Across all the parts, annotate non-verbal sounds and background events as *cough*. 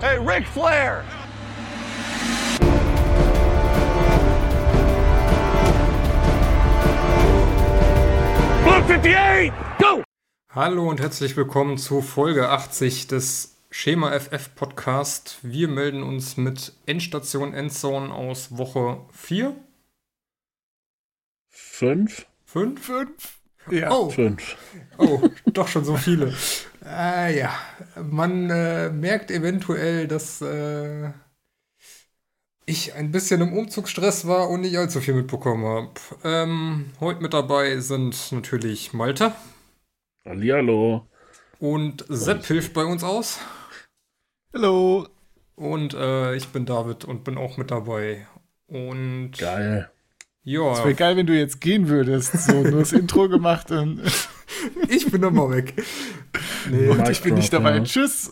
Hey, Ric Flair! Blue 58, go! Hallo und herzlich willkommen zu Folge 80 des Schema FF Podcast. Wir melden uns mit Endstation Endzone aus Woche 4. Fünf? 5? Fünf? Ja. Oh, Fünf. oh, doch schon so viele. Äh, ja, man äh, merkt eventuell, dass äh, ich ein bisschen im Umzugsstress war und nicht allzu viel mitbekommen habe. Ähm, heute mit dabei sind natürlich Malte Hallihallo. und Sepp hilft bei uns aus. Hallo. Und äh, ich bin David und bin auch mit dabei. Und Geil. ja, Es wäre geil, wenn du jetzt gehen würdest. So, nur das Intro gemacht und, ich bin nochmal weg. Nee, und ich bin nicht dabei. ja. Tschüss.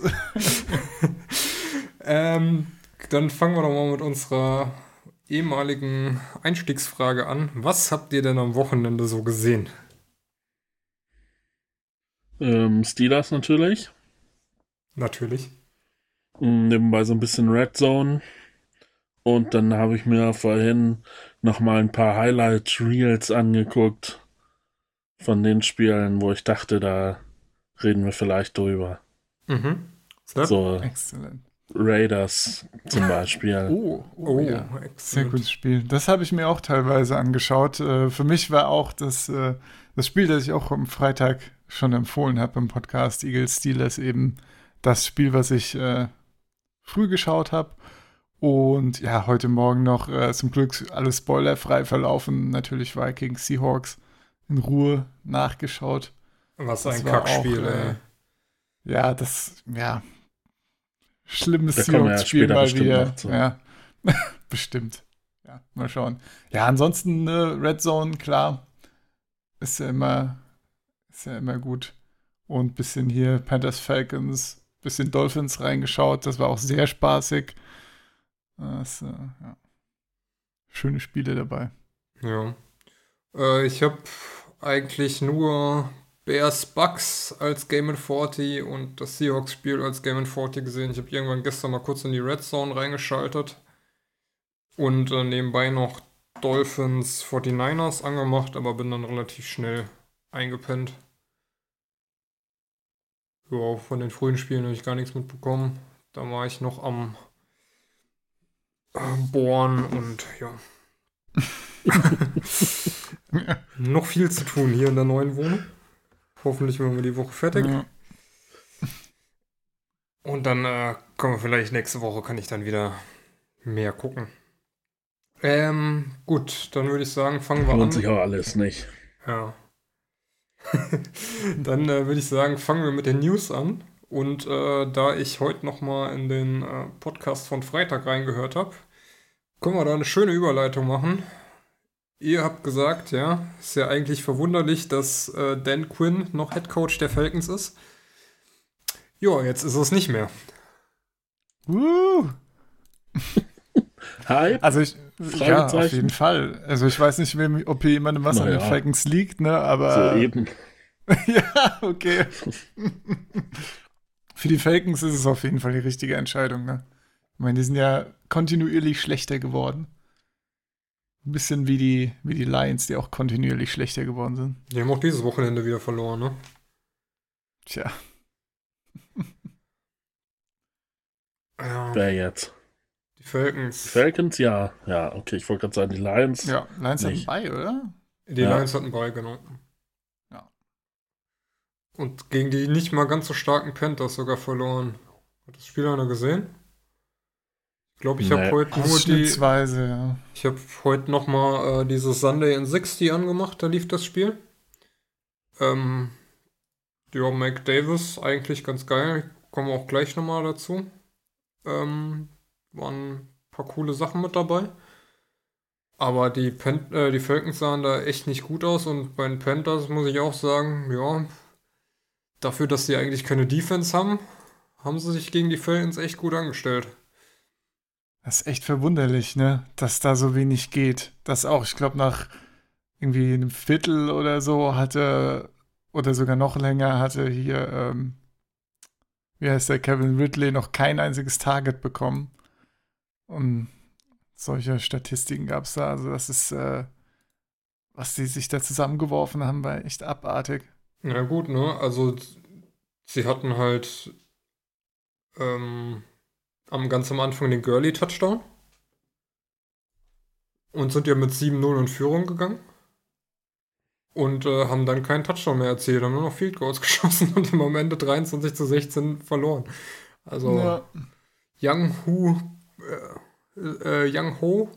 *laughs* ähm, dann fangen wir doch mal mit unserer ehemaligen Einstiegsfrage an. Was habt ihr denn am Wochenende so gesehen? Ähm, Steelers natürlich. Natürlich. Mm, Nebenbei so ein bisschen Red Zone. Und dann habe ich mir vorhin noch mal ein paar Highlight Reels angeguckt von den Spielen, wo ich dachte, da reden wir vielleicht drüber. Mhm. So Exzellent. Raiders zum Beispiel. *laughs* Oh, oh, Oh, ja. Sehr gutes Spiel. Das habe ich mir auch teilweise angeschaut. Äh, für mich war auch das, äh, das Spiel, das ich auch am Freitag schon empfohlen habe im Podcast, Eagles Steelers, eben das Spiel, was ich äh, früh geschaut habe. Und ja, heute Morgen noch zum Glück alles spoilerfrei verlaufen. Natürlich Vikings, Seahawks in Ruhe nachgeschaut. Was Das ein Kackspiel, auch, äh, ey. Ja, das, ja. Schlimmes Da ja Seahawks-Spiel mal bestimmt wieder. Ja. *laughs* bestimmt. Ja, mal schauen. Ja, ansonsten ne, Red Zone, klar. Ist ja immer, ist ja immer gut. Und bisschen hier Panthers Falcons, bisschen Dolphins reingeschaut. Das war auch sehr spaßig. Das, äh, ja. Schöne Spiele dabei. Ja. Äh, ich habe eigentlich nur Bears Bucks als Game in 40 und das Seahawks-Spiel als Game in 40 gesehen. Ich habe irgendwann gestern mal kurz in die Red Zone reingeschaltet und äh, nebenbei noch Dolphins 49ers angemacht, aber bin dann relativ schnell eingepennt. Ja, von den frühen Spielen habe ich gar nichts mitbekommen. Da war ich noch am Bohren und ja. *laughs* *laughs* noch viel zu tun hier in der neuen Wohnung. Hoffentlich werden wir die Woche fertig. Ja. Und dann äh, kommen wir vielleicht nächste Woche, kann ich dann wieder mehr gucken. Ähm, gut, dann würde ich sagen, fangen wir Lohnt sich an. auch alles nicht. Ja. *laughs* dann äh, würde ich sagen, fangen wir mit den News an. Und äh, da ich heute nochmal in den äh, Podcast von Freitag reingehört habe, können wir da eine schöne Überleitung machen. Ihr habt gesagt, ja, ist ja eigentlich verwunderlich, dass äh, Dan Quinn noch Head Coach der Falcons ist. Ja, jetzt ist es nicht mehr. Uh. *laughs* Hi. Also ich, ja, auf jeden Fall. Also ich weiß nicht, wem, ob hier jemandem was an Naja. den Falcons liegt, ne? So Aber eben. *laughs* ja, okay. *laughs* Für die Falcons ist es auf jeden Fall die richtige Entscheidung, ne? Ich meine, die sind ja kontinuierlich schlechter geworden. Ein bisschen wie die, wie die Lions, die auch kontinuierlich schlechter geworden sind. Die haben auch dieses Wochenende wieder verloren, ne? Tja, Ja, Wer jetzt? die Falcons. Falcons? Ja. Ja, okay. Ich wollte gerade sagen, die Lions. ja, Lions hatten Nicht. bei, oder? Die Ja. Lions hatten bei, genau. Ja. Und gegen die nicht mal ganz so starken Panthers sogar verloren. Hat das Spiel einer gesehen? Ich glaube, ich habe Nee. heute nur die. Ja. Ich habe heute nochmal äh, dieses Sunday in 60 angemacht, da lief das Spiel. Ähm, ja, Mike Davis, eigentlich ganz geil. Kommen wir auch gleich nochmal dazu. Ähm, waren ein paar coole Sachen mit dabei. Aber die, Pan äh, die Falcons sahen da echt nicht gut aus und bei den Panthers muss ich auch sagen, ja, dafür, dass sie eigentlich keine Defense haben, haben sie sich gegen die Falcons echt gut angestellt. Das ist echt verwunderlich, ne? Dass da so wenig geht. Das auch, ich glaube, nach irgendwie einem Viertel oder so hatte, oder sogar noch länger, hatte hier, ähm, wie heißt der, Kevin Ridley noch kein einziges Target bekommen. Und solche Statistiken gab es da. Also das ist, äh, was die sich da zusammengeworfen haben, war echt abartig. Na gut, ne? Also sie hatten halt ähm, am ganz am Anfang den Gurley-Touchdown und sind ja mit 7-0 in Führung gegangen und äh, haben dann keinen Touchdown mehr erzielt, haben nur noch Field Goals *laughs* geschossen und haben am Ende 23 zu 16 verloren. Also Ja. Young Hu äh, äh, Young Ho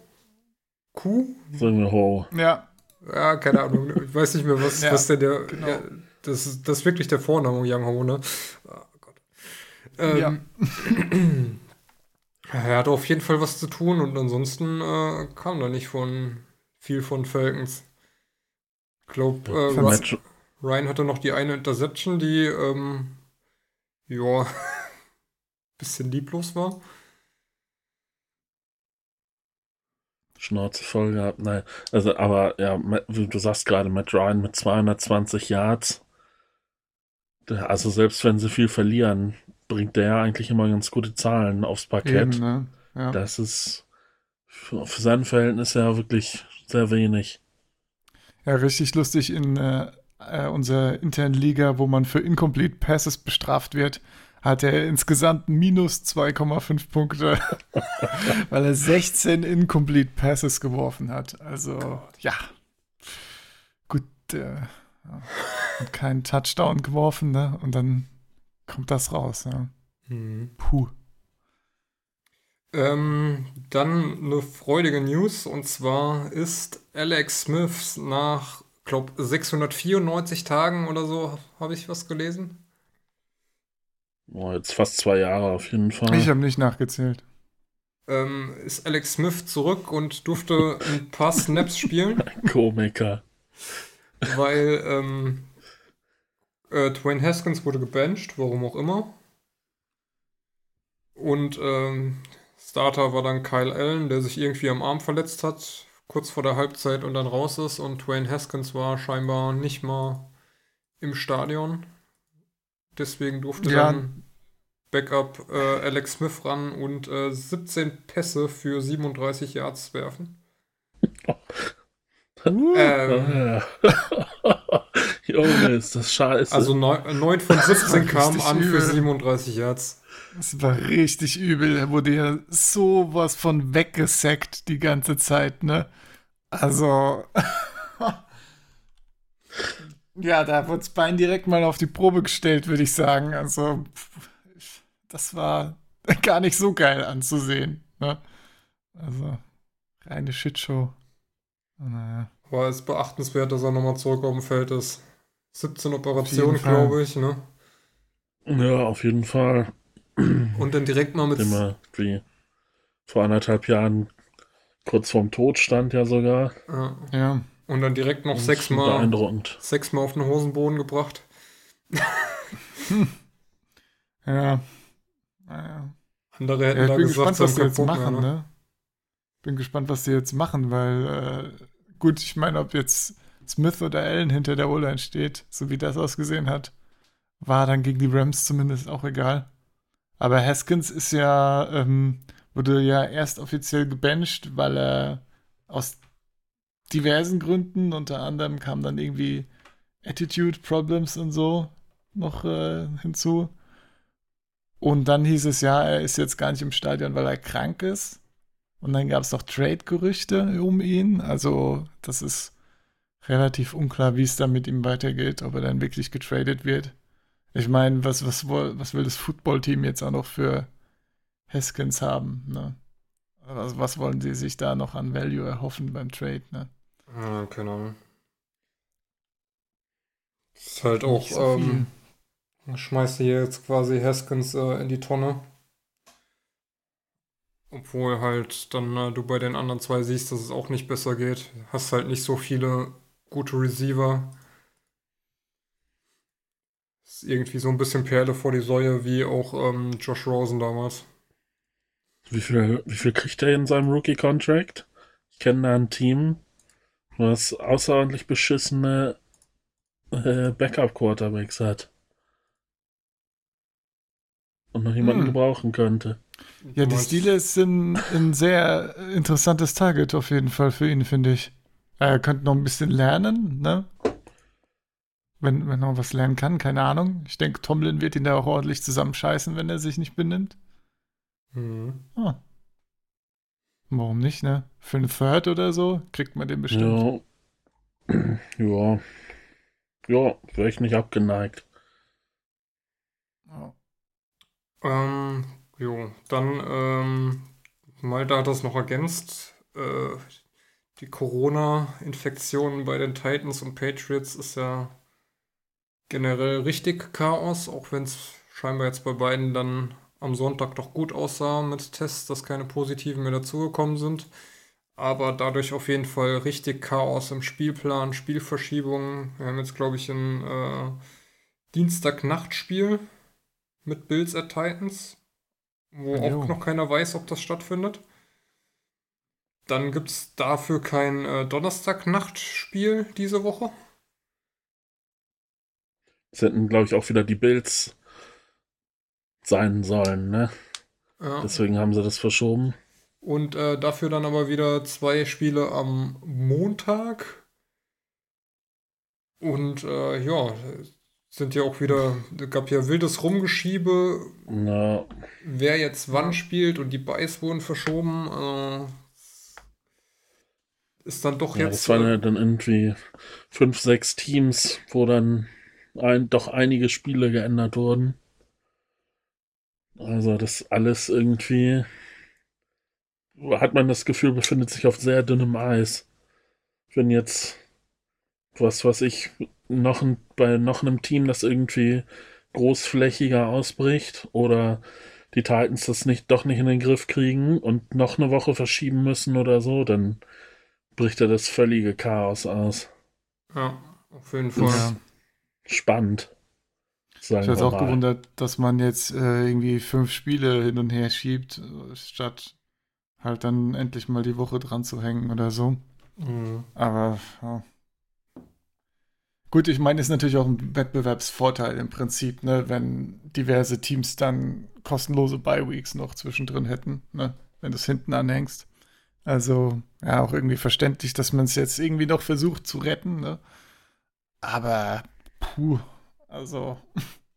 Ku? Sagen wir Ho. Ja, Ja, keine Ahnung. Ich weiß nicht mehr, was, Ja, was denn der. genau. Ja, das, ist, das ist wirklich der Vorname Young Ho, ne? Oh Gott. Ähm, *clears throat* Er hatte auf jeden Fall was zu tun und ansonsten äh, kam da nicht von viel von Falcons. Ich glaube, äh, Für Ry- Matt, Ryan hatte noch die eine Interception, die ähm, ja *laughs* bisschen lieblos war. Schnauze voll gehabt. Nein, also, aber ja, wie du sagst gerade, Matt Ryan mit 220 Yards. Also, selbst wenn sie viel verlieren, bringt der ja eigentlich immer ganz gute Zahlen aufs Parkett. eben, ne? Ja. Das ist für, für sein Verhältnis ja wirklich sehr wenig. Ja, richtig lustig in äh, äh, unserer internen Liga, wo man für Incomplete Passes bestraft wird, hat er insgesamt minus 2,5 Punkte, *laughs* weil er 16 Incomplete Passes geworfen hat. Also, ja. Gut, äh, ja. und keinen Touchdown geworfen, ne? Und dann kommt das raus, ja. Mhm. Puh. Ähm, dann eine freudige News und zwar ist Alex Smith nach, glaube 694 Tagen oder so, habe ich was gelesen. Oh, jetzt fast zwei Jahre auf jeden Fall. Ich habe nicht nachgezählt. Ähm, ist Alex Smith zurück und durfte ein paar Snaps spielen, *laughs* Komiker. weil ähm, äh, Dwayne Haskins wurde gebencht, warum auch immer. Und ähm, Starter war dann Kyle Allen, der sich irgendwie am Arm verletzt hat, kurz vor der Halbzeit und dann raus ist. Und Dwayne Haskins war scheinbar nicht mal im Stadion. Deswegen durfte Ja. dann Backup äh, Alex Smith ran und äh, 17 Pässe für 37 Yards werfen. *laughs* Ähm. *laughs* Junge, ist das scheiße. also 9 von 17 *laughs* kamen an für übel. 37 Yards. Es war richtig übel. Er wurde ja sowas von weggesackt die ganze Zeit, ne? Also. *laughs* ja, da wurde das Bein direkt mal auf die Probe gestellt, würde ich sagen. Also, das war gar nicht so geil anzusehen, ne? Also, reine Shitshow. Naja. War es beachtenswert, dass er nochmal zurück auf dem Feld ist. 17 Operationen, glaube ich, ne? ja, auf jeden Fall. Und dann direkt mal mit. Immer wie vor anderthalb Jahren kurz vorm Tod stand ja sogar. Ja. Ja. Und dann direkt noch ist sechsmal Beeindruckend. sechsmal auf den Hosenboden gebracht. *laughs* Ja. Naja. Andere hätten Ja, ich da bin gesagt, gespannt, sie was sie jetzt machen, mehr, ne? ne? Bin gespannt, was sie jetzt machen, weil äh, gut, ich meine, ob jetzt Smith oder Allen hinter der O-Line steht, so wie das ausgesehen hat, war dann gegen die Rams zumindest auch egal. Aber Haskins ist ja, ähm, wurde ja erst offiziell gebencht, weil er aus diversen Gründen, unter anderem kam dann irgendwie Attitude Problems und so noch äh, hinzu. Und dann hieß es ja, er ist jetzt gar nicht im Stadion, weil er krank ist. Und dann gab es noch Trade-Gerüchte um ihn. Also, das ist relativ unklar, wie es da mit ihm weitergeht, ob er dann wirklich getradet wird. Ich meine, was, was, was will das Footballteam jetzt auch noch für Haskins haben? Ne? Was, was wollen sie sich da noch an Value erhoffen beim Trade? Ne? Ja, keine Ahnung. Ist halt auch, so ähm, schmeißt hier jetzt quasi Haskins äh, in die Tonne. Obwohl halt dann äh, du bei den anderen zwei siehst, dass es auch nicht besser geht. Hast halt nicht so viele gute Receiver. Ist irgendwie so ein bisschen Perle vor die Säue, wie auch ähm, Josh Rosen damals. Wie viel, wie viel kriegt er in seinem Rookie-Contract? Ich kenne da ein Team, was außerordentlich beschissene äh, Backup-Quarterbacks hat. und noch jemanden Hm. gebrauchen könnte. Ja, die Steelers sind ein sehr interessantes Target auf jeden Fall für ihn, finde ich. Er könnte noch ein bisschen lernen, ne? Wenn, wenn er noch was lernen kann, keine Ahnung. Ich denke, Tomlin wird ihn da auch ordentlich zusammenscheißen, wenn er sich nicht benimmt. Mhm. Ah. Warum nicht, ne? Für einen Third oder so kriegt man den bestimmt. Ja. *clears throat* ja. Ja, wäre ich nicht abgeneigt. Ja. Ähm, jo, dann, ähm, Malte hat das noch ergänzt. Äh, die Corona-Infektion bei den Titans und Patriots ist ja generell richtig Chaos, auch wenn es scheinbar jetzt bei beiden dann am Sonntag doch gut aussah mit Tests, dass keine positiven mehr dazugekommen sind. Aber dadurch auf jeden Fall richtig Chaos im Spielplan, Spielverschiebungen. Wir haben jetzt, glaube ich, ein äh, Dienstag-Nachtspiel mit Bills at Titans, wo Jo. auch noch keiner weiß, ob das stattfindet. Dann gibt es dafür kein äh, Donnerstag-Nachtspiel diese Woche. Es hätten, glaube ich, auch wieder die Bills sein sollen, ne? Ja. Deswegen haben sie das verschoben. Und äh, dafür dann aber wieder zwei Spiele am Montag. Und äh, ja, sind ja auch wieder, gab ja wildes Rumgeschiebe, Na, wer jetzt wann spielt und die Buys wurden verschoben. Äh, ist dann doch ja, jetzt. das waren ja dann irgendwie fünf, sechs Teams, wo dann ein, doch einige Spiele geändert wurden. Also das alles irgendwie hat man das Gefühl, befindet sich auf sehr dünnem Eis. Wenn jetzt, was weiß ich, noch ein, bei noch einem Team, das irgendwie großflächiger ausbricht oder die Titans das nicht doch nicht in den Griff kriegen und noch eine Woche verschieben müssen oder so, dann bricht da das völlige Chaos aus. ja, auf jeden Fall. Ja. Spannend. Sagen Ich hätte wir auch mal. gewundert, dass man jetzt äh, irgendwie fünf Spiele hin und her schiebt, statt halt dann endlich mal die Woche dran zu hängen oder so. Mhm. Aber ja. Gut, ich meine, ist natürlich auch ein Wettbewerbsvorteil im Prinzip, ne, wenn diverse Teams dann kostenlose Bye-Weeks noch zwischendrin hätten, ne, wenn du es hinten anhängst. Also, ja, auch irgendwie verständlich, dass man es jetzt irgendwie noch versucht zu retten, ne? Aber, puh, also, *laughs*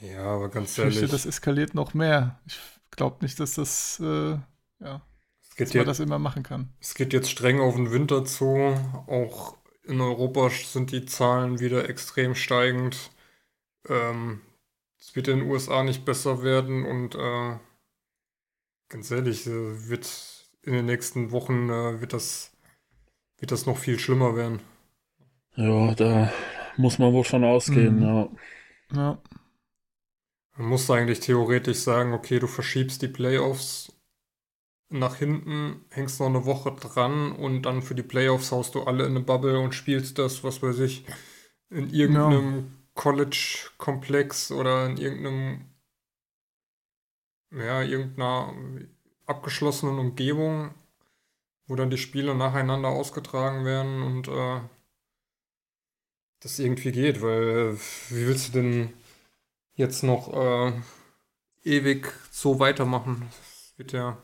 Ja, aber ganz ich ehrlich, das eskaliert noch mehr. Ich glaube nicht, dass das, äh, ja, es geht dass man jetzt das immer machen kann. Es geht jetzt streng auf den Winter zu. Auch in Europa sind die Zahlen wieder extrem steigend. Ähm, es wird in den USA nicht besser werden und äh, ganz ehrlich, äh, wird in den nächsten Wochen äh, wird das, wird das noch viel schlimmer werden. Ja, da muss man wohl von ausgehen, Mhm. ja. Ja, Man muss eigentlich theoretisch sagen, okay, du verschiebst die Playoffs nach hinten, hängst noch eine Woche dran und dann für die Playoffs haust du alle in eine Bubble und spielst das, was weiß ich, in irgendeinem College-Komplex oder in irgendeinem, ja, irgendeiner abgeschlossenen Umgebung, wo dann die Spiele nacheinander ausgetragen werden und äh, das irgendwie geht, weil äh, wie willst du denn jetzt noch äh, ewig so weitermachen. Das wird ja.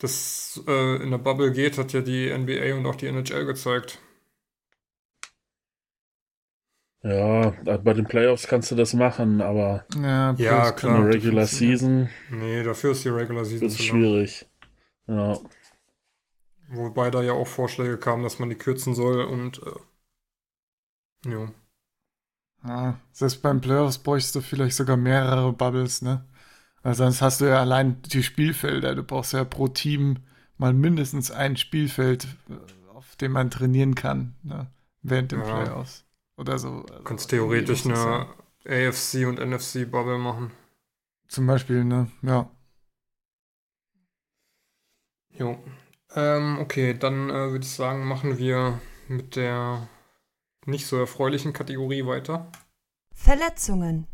Das äh, in der Bubble geht, hat ja die NBA und auch die NHL gezeigt. Ja, bei den Playoffs kannst du das machen, aber ja, Ja, klar. in der Regular. Season Nee, dafür ist die Regular Season wird es zu lang. schwierig. Ja, Wobei da ja auch Vorschläge kamen, dass man die kürzen soll und äh, ja. Ja, selbst beim Playoffs bräuchst du vielleicht sogar mehrere Bubbles, ne? Weil sonst hast du ja allein die Spielfelder. Du brauchst ja pro Team mal mindestens ein Spielfeld, äh, auf dem man trainieren kann, ne? Während den Ja. Playoffs. Oder so. Du Also kannst theoretisch eine sein. AFC und NFC Bubble machen. Zum Beispiel, ne? Ja. Jo. Ähm, okay, dann äh, würde ich sagen, machen wir mit der nicht so erfreulichen Kategorie weiter. Verletzungen.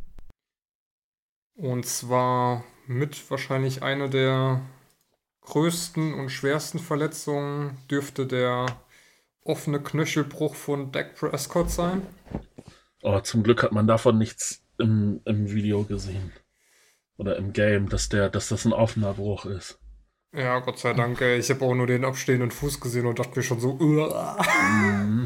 Und zwar mit wahrscheinlich einer der größten und schwersten Verletzungen dürfte der offene Knöchelbruch von Dak Prescott sein. oh, zum Glück hat man davon nichts im, im Video gesehen. oder im Game, dass der, dass das ein offener Bruch ist. Ja, Gott sei Dank. Ey. Ich habe auch nur den abstehenden Fuß gesehen und dachte mir schon so, uah.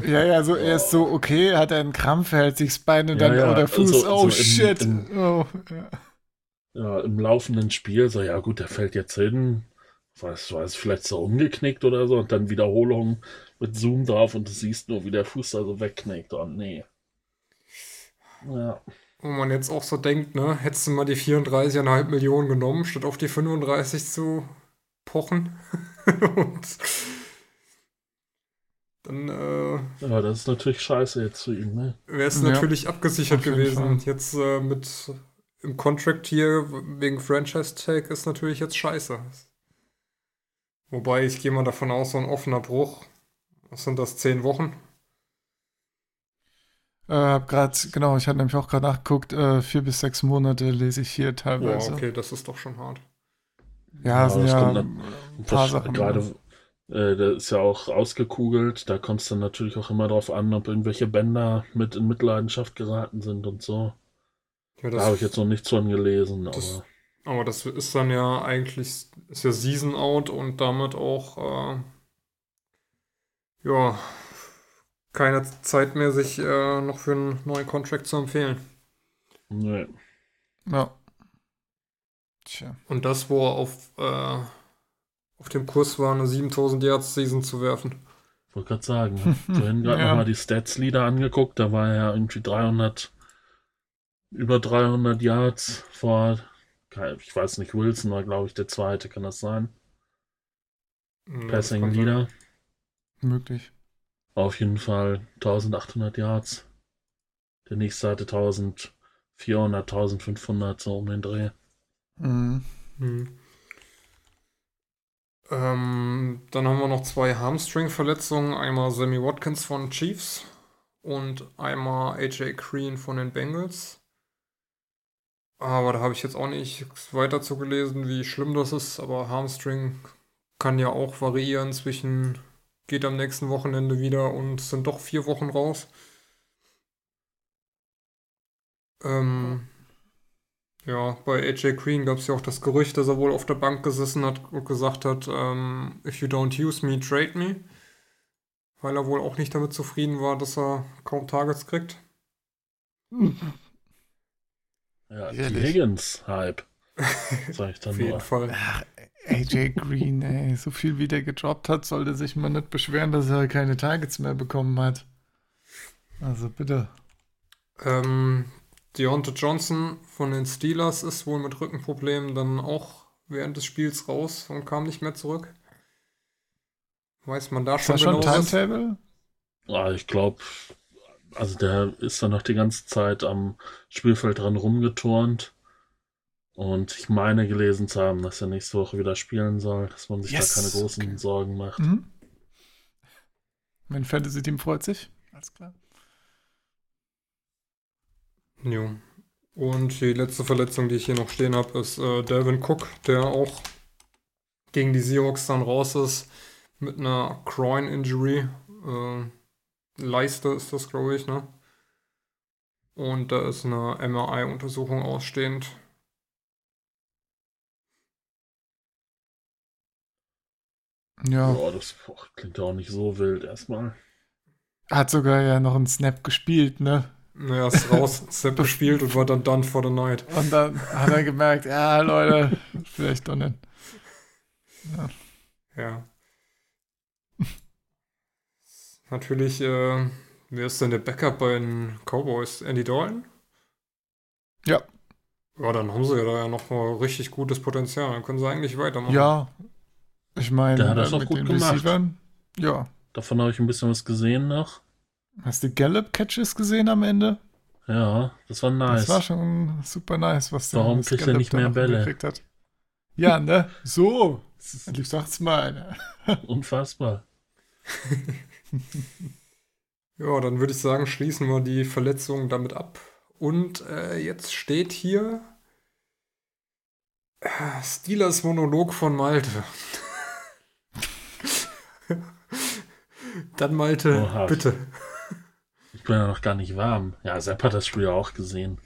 Ja, ja, so er ist so, okay, hat er einen Krampf, hält sich das Bein und Ja, dann, ja, oh, der Fuß, so- oh so im- shit. im- oh, ja. Ja, im laufenden Spiel, so, ja gut, der fällt jetzt hin, weiß, weiß, vielleicht so umgeknickt oder so, und dann Wiederholung mit Zoom drauf und du siehst nur, wie der Fuß da so wegknickt. Und nee. Ja, Wo man jetzt auch so denkt, ne, hättest du mal die 34,5 Millionen genommen, statt auf die 35 zu pochen. *laughs* und dann äh, ja, das ist natürlich scheiße jetzt für ihn, ne? wäre es Ja, natürlich abgesichert gewesen. Fall. Jetzt äh, mit im Contract hier wegen Franchise Tag ist natürlich jetzt scheiße. Wobei ich gehe mal davon aus, so ein offener Bruch, was sind das, 10 Wochen? Äh, hab grad, genau, ich hatte nämlich auch gerade nachgeguckt, äh, vier bis sechs Monate lese ich hier Ja, teilweise. okay, das ist doch schon hart. Ja, Ja, sind das ja ein paar Das- Sachen. Gerade, äh, der ist ja auch ausgekugelt, da kommt es dann natürlich auch immer drauf an, ob irgendwelche Bänder mit in Mitleidenschaft geraten sind und so. Ja, Da habe ich jetzt noch nichts von gelesen, das- aber Aber das ist dann ja eigentlich, ist ja Season Out und damit auch, äh, ja, keine Zeit mehr, sich äh, noch für einen neuen Contract zu empfehlen. nee. Ja. Tja. Und das, wo er auf, äh, auf dem Kurs war, eine 7000 Yards Season zu werfen. Ich wollte gerade sagen, ich *laughs* hab vorhin gerade Ja. nochmal die Stats-Leader angeguckt, da war er ja irgendwie 300, über 300 Yards vor, ich weiß nicht, Wilson war glaube ich der zweite, kann das sein? Ja, das Passing sein. Leader, Möglich. auf jeden Fall 1800 Yards. Der nächste hatte 1400, 1500, so um den Dreh. Mhm. Hm. Ähm, dann haben wir noch zwei Hamstring-Verletzungen. Einmal Sammy Watkins von Chiefs und einmal AJ Green von den Bengals. Aber da habe ich jetzt auch nicht weiter zu gelesen, wie schlimm das ist. Aber Hamstring kann ja auch variieren zwischen geht am nächsten Wochenende wieder und sind doch vier Wochen raus. Ähm, ja, bei AJ Green gab es ja auch das Gerücht, dass er wohl auf der Bank gesessen hat und gesagt hat, ähm, if you don't use me, trade me. Weil er wohl auch nicht damit zufrieden war, dass er kaum Targets kriegt. *laughs* Ja? Higgins-Hype. *laughs* Sag ich dann Auf jeden nur. Fall. Ach, AJ Green, ey, so viel wie der gedroppt hat, sollte sich mal nicht beschweren, dass er keine Targets mehr bekommen hat. Also bitte. Ähm, Deontay Johnson von den Steelers ist wohl mit Rückenproblemen dann auch während des Spiels raus und kam nicht mehr zurück. Weiß man da Ist schon das schon genau was? Timetable? Ah, ich glaube, also der ist dann noch die ganze Zeit am Spielfeld dran rumgeturnt. Und ich meine gelesen zu haben, dass er nächste Woche wieder spielen soll, dass man sich Yes, da keine großen okay. Sorgen macht. Mhm. Mein Fantasy-Team freut sich. Alles klar. Jo. Und die letzte Verletzung, die ich hier noch stehen habe, ist äh, Delvin Cook, der auch gegen die Seahawks dann raus ist mit einer Groin-Injury. Äh, Leiste ist das, glaube ich, ne? Und da ist eine MRI-Untersuchung ausstehend. Ja, Boah, das boah, klingt ja auch nicht so wild erstmal. hat sogar ja noch einen Snap gespielt, ne? Naja, ist raus, *laughs* Snap gespielt und war dann done for the night. Und dann hat er gemerkt, ja, Leute, vielleicht doch nicht. Ja. Natürlich, äh, wer ist denn der Backup bei den Cowboys? Andy Dalton? Ja. Ja, dann haben sie ja da ja noch mal richtig gutes Potenzial. Dann können sie eigentlich weitermachen. Ja, ich meine, Der hat das auch gut gemacht. Receivern. Ja. Davon habe ich ein bisschen was gesehen noch. Hast du Gallup-Catches gesehen am Ende? Ja, das war nice. Das war schon super nice, was Warum das kriegt er nicht mehr Bälle? hingekriegt Hat. Ja, ne? So. *laughs* Endlich sagt's mal. Unfassbar. *laughs* *laughs* Ja, dann würde ich sagen, schließen wir die Verletzungen damit ab. Und äh, jetzt steht hier äh, Steelers Monolog von Malte. *laughs* dann Malte, Oh, hart. bitte. Ich bin ja noch gar nicht warm. Ja, Sepp hat das Spiel auch gesehen.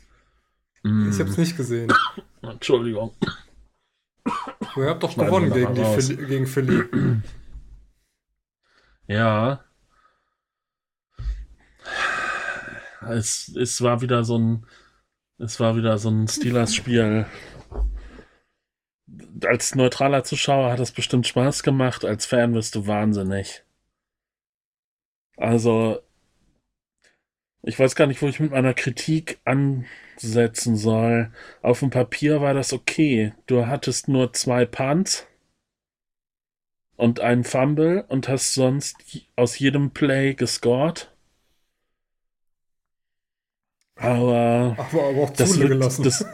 Mm, Ich hab's nicht gesehen. *coughs* Entschuldigung. Ihr habt doch gewonnen gegen, die. Philly, gegen Philly. Ja. Es, es war wieder so ein, es war wieder so ein Steelers-Spiel. Als neutraler Zuschauer hat es bestimmt Spaß gemacht, als Fan wirst du wahnsinnig. Also, ich weiß gar nicht, wo ich mit meiner Kritik ansetzen soll. Auf dem Papier war das okay. Du hattest nur zwei Punts und einen Fumble und hast sonst aus jedem Play gescored. Aber Aber, aber auch das, zugelassen. wird, das,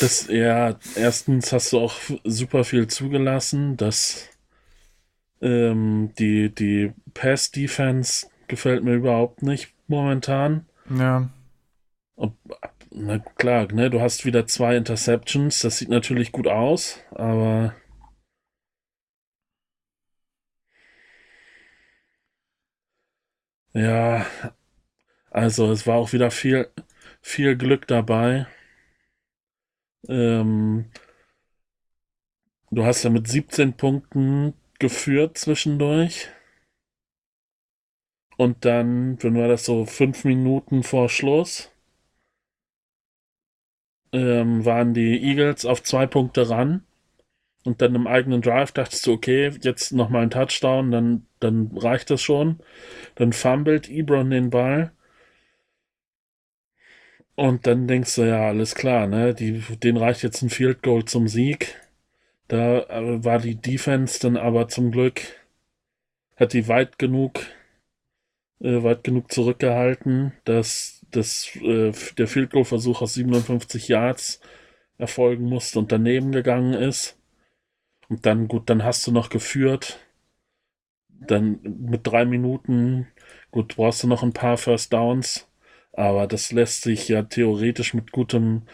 das, ja, erstens hast du auch super viel zugelassen. Das, ähm, die, die Pass-Defense gefällt mir überhaupt nicht momentan. Ja. Und, na klar, ne, du hast wieder zwei Interceptions. Das sieht natürlich gut aus, aber ja, also es war auch wieder viel, viel Glück dabei. Ähm, du hast ja mit 17 Punkten geführt zwischendurch. Und dann, wenn war das so fünf Minuten vor Schluss, ähm, waren die Eagles auf zwei Punkte ran. Und dann im eigenen Drive dachtest du, okay, jetzt nochmal ein Touchdown, dann, dann reicht das schon. Dann fummelt Ebron den Ball. Und dann denkst du, ja, alles klar, ne? Die, den reicht jetzt ein Field Goal zum Sieg. Da äh, war die Defense dann aber zum Glück, hat die weit genug, äh, weit genug zurückgehalten, dass, dass äh, der Field Goal Versuch aus 57 Yards erfolgen musste und daneben gegangen ist. Und dann, gut, dann hast du noch geführt. Dann mit drei Minuten, gut, brauchst du noch ein paar First Downs. Aber das lässt sich ja theoretisch mit gutem,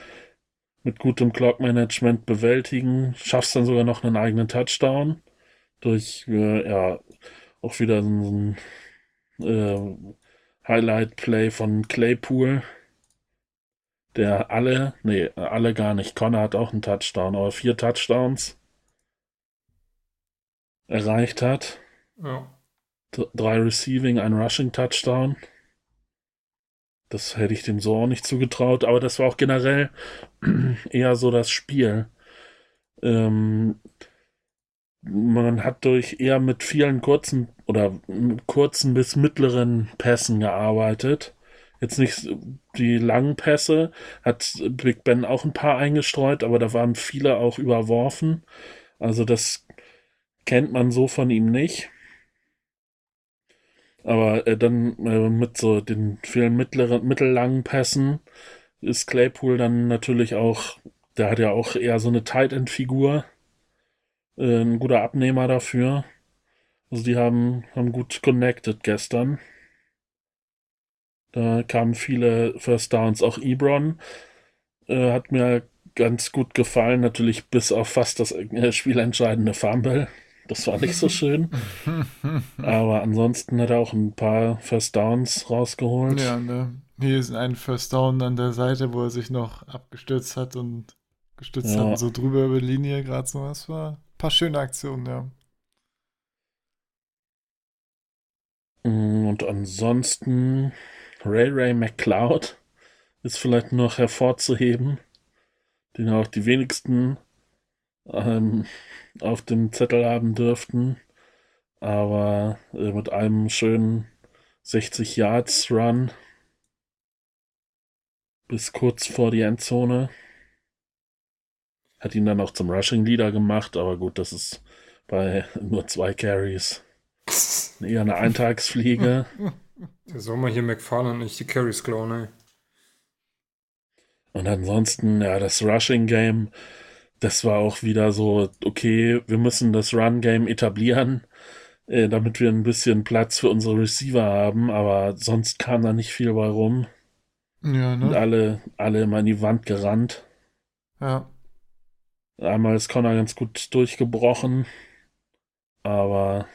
mit gutem Clock-Management bewältigen. Schaffst dann sogar noch einen eigenen Touchdown. Durch, äh, ja, auch wieder so ein äh, Highlight-Play von Claypool. Der alle, nee, alle gar nicht. Connor hat auch einen Touchdown, aber vier Touchdowns erreicht hat. ja. Drei Receiving, ein Rushing Touchdown. Das hätte ich dem so auch nicht zugetraut, aber das war auch generell *clears throat* eher so das Spiel. Ähm, man hat durch eher mit vielen kurzen oder kurzen bis mittleren Pässen gearbeitet. Jetzt nicht die langen Pässe, hat Big Ben auch ein paar eingestreut, aber da waren viele auch überworfen. Also das kennt man so von ihm nicht. Aber äh, dann äh, mit so den vielen mittleren, mittellangen Pässen ist Claypool dann natürlich auch, der hat ja auch eher so eine Tight End Figur, äh, ein guter Abnehmer dafür. Also die haben, haben gut connected gestern. Da kamen viele First Downs, auch Ebron äh, hat mir ganz gut gefallen, natürlich bis auf fast das äh, spielentscheidende Fumble. Das war nicht so schön. Aber ansonsten hat er auch ein paar First Downs rausgeholt. Ja, ne? Hier ist ein First Down an der Seite, wo er sich noch abgestürzt hat und gestützt Ja. hat so drüber über die Linie gerade so. Das war ein paar schöne Aktionen, ja. Mm, Und ansonsten Ray Ray McCloud ist vielleicht noch hervorzuheben, den auch die wenigsten ähm, auf dem Zettel haben dürften. Aber äh, mit einem schönen 60 Yards Run bis kurz vor die Endzone. Hat ihn dann auch zum Rushing Leader gemacht, aber gut, das ist bei nur zwei Carries eher eine Eintagsfliege. *laughs* Der soll mal hier McFarlane nicht die Carries klauen, ey. Und ansonsten, ja, das Rushing Game, das war auch wieder so, okay, wir müssen das Run Game etablieren, äh, damit wir ein bisschen Platz für unsere Receiver haben, aber sonst kam da nicht viel bei rum. Ja, Und ne? alle, alle immer in die Wand gerannt. Ja. Einmal ist Connor ganz gut durchgebrochen, aber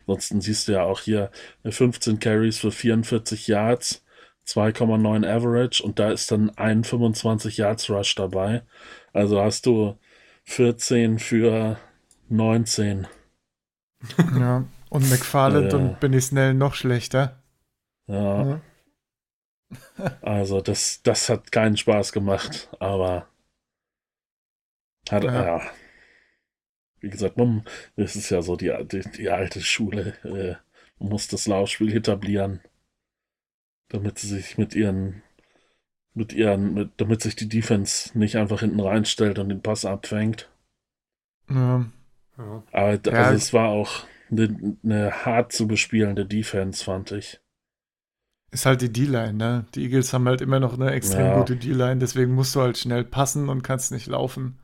ansonsten siehst du ja auch hier 15 Carries für 44 Yards, 2,9 Average und da ist dann ein 25 Yards Rush dabei. Also hast du 14 für 19. Ja. Und McFarland Ja. und Benny Snell noch schlechter. Ja, Ja. also das, das hat keinen Spaß gemacht, aber hat, Ja. ja. Wie gesagt, man, das ist ja so die, die, die alte Schule. Äh, man muss das Laufspiel etablieren, damit sie sich mit ihren, mit ihren, mit, damit sich die Defense nicht einfach hinten reinstellt und den Pass abfängt. Ja. Ja. Aber Ja. also es war auch eine, eine hart zu bespielende Defense, fand ich. Ist halt die D-Line, ne? Die Eagles haben halt immer noch eine extrem Ja. gute D-Line, deswegen musst du halt schnell passen und kannst nicht laufen.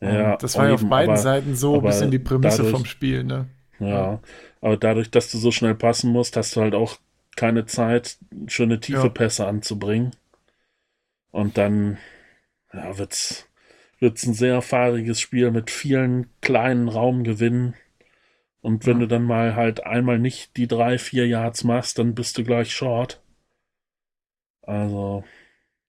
Ja, Und das war ja auf eben, beiden aber- Seiten so ein bisschen die Prämisse dadurch- vom Spiel, ne? Ja, aber dadurch, dass du so schnell passen musst, hast du halt auch keine Zeit, schöne tiefe Ja. Pässe anzubringen. Und dann ja, wird's, wird's ein sehr fahriges Spiel mit vielen kleinen Raumgewinnen. Und wenn Ja. du dann mal halt einmal nicht die drei, vier Yards machst, dann bist du gleich short. Also,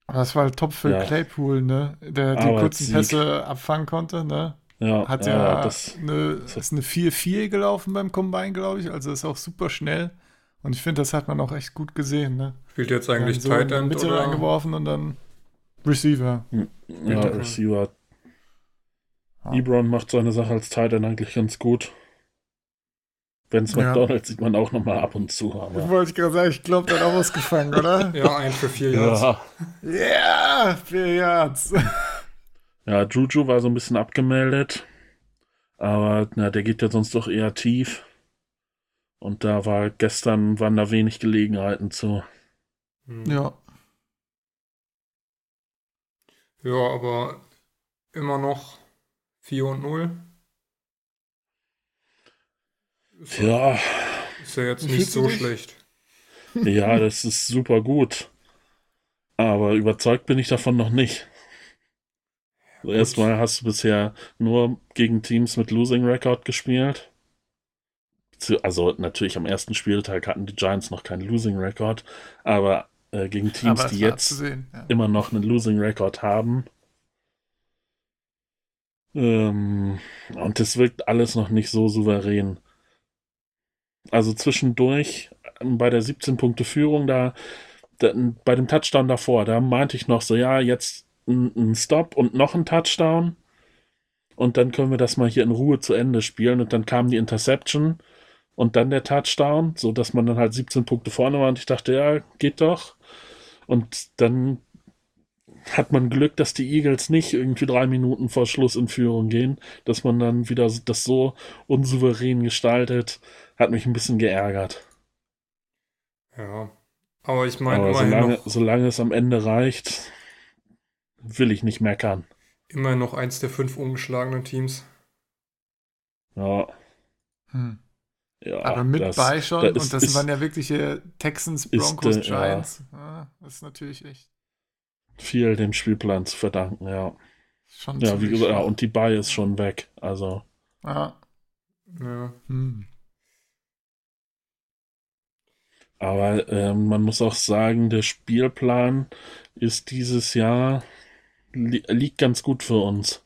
Aber das war halt top für Ja. Claypool, ne? Der die Aber kurzen. Pässe abfangen konnte, ne? ja, Hat ja, ja, das, eine, das- ist eine 4-4 gelaufen beim Combine, glaube ich. Also ist auch super schnell. Und ich finde, das hat man auch echt gut gesehen, ne? Spielt jetzt eigentlich so Tight die End Mitte oder? reingeworfen und dann Receiver. ja. Receiver. Ja. Ebron macht seine Sache als Tight End eigentlich ganz gut. Ben's Ja. McDonald sieht man auch noch mal ab und zu. Aber Wollte ich gerade sagen, ich glaube, der hat auch was gefangen, oder? *laughs* Ja, ein für vier Yards. ja. Ja, vier Yards. ja, Juju war so ein bisschen abgemeldet. Aber na, der geht ja sonst doch eher tief. Und da war gestern waren da wenig Gelegenheiten zu. Hm. Ja. Ja, aber immer noch 4 und 0. Ist ja, ist ja jetzt nicht so schlecht. *laughs* ja, das ist super gut. Aber überzeugt bin ich davon noch nicht. Also Erstmal hast du bisher nur gegen Teams mit Losing Record gespielt. Also natürlich am ersten Spieltag hatten die Giants noch keinen Losing Record, aber äh, gegen Teams, die jetzt ja. immer noch einen Losing Record haben. Ähm, und es wirkt alles noch nicht so souverän. Also zwischendurch ähm, bei der 17 Punkte Führung da, da bei dem Touchdown davor, da meinte ich noch so, ja, jetzt ein Stop und noch ein Touchdown und dann können wir das mal hier in Ruhe zu Ende spielen und dann kam die Interception und dann der Touchdown, so dass man dann halt 17 Punkte vorne war und ich dachte, ja, geht doch. Und dann hat man Glück, dass die Eagles nicht irgendwie drei Minuten vor Schluss in Führung gehen, dass man dann wieder das so unsouverän gestaltet, hat mich ein bisschen geärgert. Ja. Aber ich meine, Aber solange, noch, solange es am Ende reicht, will ich nicht meckern. immerhin noch eins der fünf ungeschlagenen Teams. Ja, Hm. Ja. Aber mit das- bei schon, da ist- und das ist waren ja wirkliche Texans, Broncos, äh, ja. Giants. Ja, das ist natürlich echt viel dem Spielplan zu verdanken, ja. schon Ja, wie gesagt, ja, und die Buy ist schon weg. Also, Ja. Ja. Hm. aber ähm, man muss auch sagen, der Spielplan ist dieses Jahr li liegt ganz gut für uns.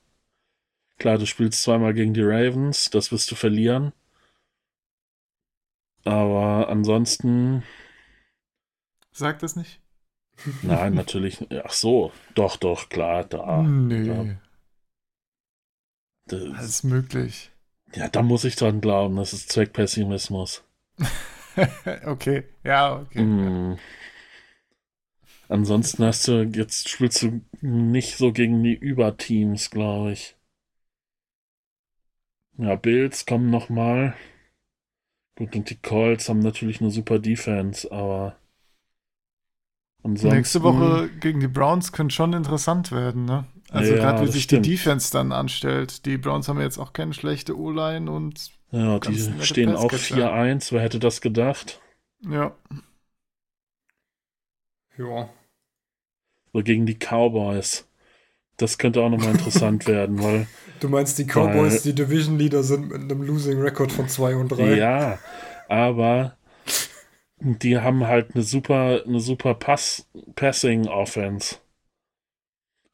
Klar, du spielst zweimal gegen die Ravens, das wirst du verlieren. Aber ansonsten, Sag das nicht? nein, natürlich. Ach so, doch, doch, klar, da. nee, ja. Das, alles möglich. ja, da muss ich dran glauben, das ist Zweckpessimismus. *laughs* okay, ja, okay. Mm. Ansonsten hast du, jetzt spielst du nicht so gegen die Überteams, glaube ich. Ja, Bills kommen nochmal. Gut, und die Colts haben natürlich eine super Defense, aber ansonsten. Nächste Woche gegen die Browns könnte schon interessant werden, ne? Also Ja, gerade wie sich stimmt. die Defense dann anstellt. Die Browns haben jetzt auch keine schlechte O-Line und Ja, die stehen auch Passcatcher. 4-1, wer hätte das gedacht? ja. Ja. So gegen die Cowboys. Das könnte auch nochmal *laughs* interessant werden, weil Du meinst, die Cowboys, die Division Leader sind mit einem Losing Record von 2 und 3? Ja, aber die haben halt eine super, eine super Pass, Passing Offense.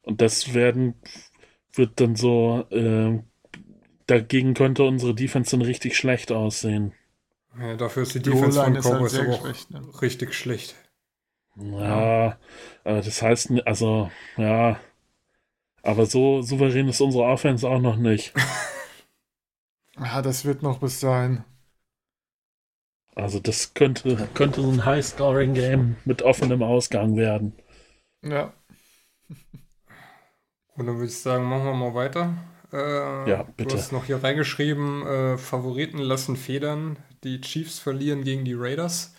Und das werden, wird dann so, äh, dagegen könnte unsere Defense dann richtig schlecht aussehen. Ja, dafür ist die Die Defense von halt Cowboys sehr aber auch geschwächt, ne? richtig schlecht. Ja, aber das heißt, also, ja, aber so souverän ist unsere Offense auch noch nicht. *laughs* Ja, das wird noch bis dahin. Also das könnte, könnte so ein High-Scoring-Game mit offenem Ausgang werden. Ja. *laughs* Und dann würde ich sagen, machen wir mal weiter. Äh, Ja, bitte. Du hast noch hier reingeschrieben, äh, Favoriten lassen federn. Die Chiefs verlieren gegen die Raiders.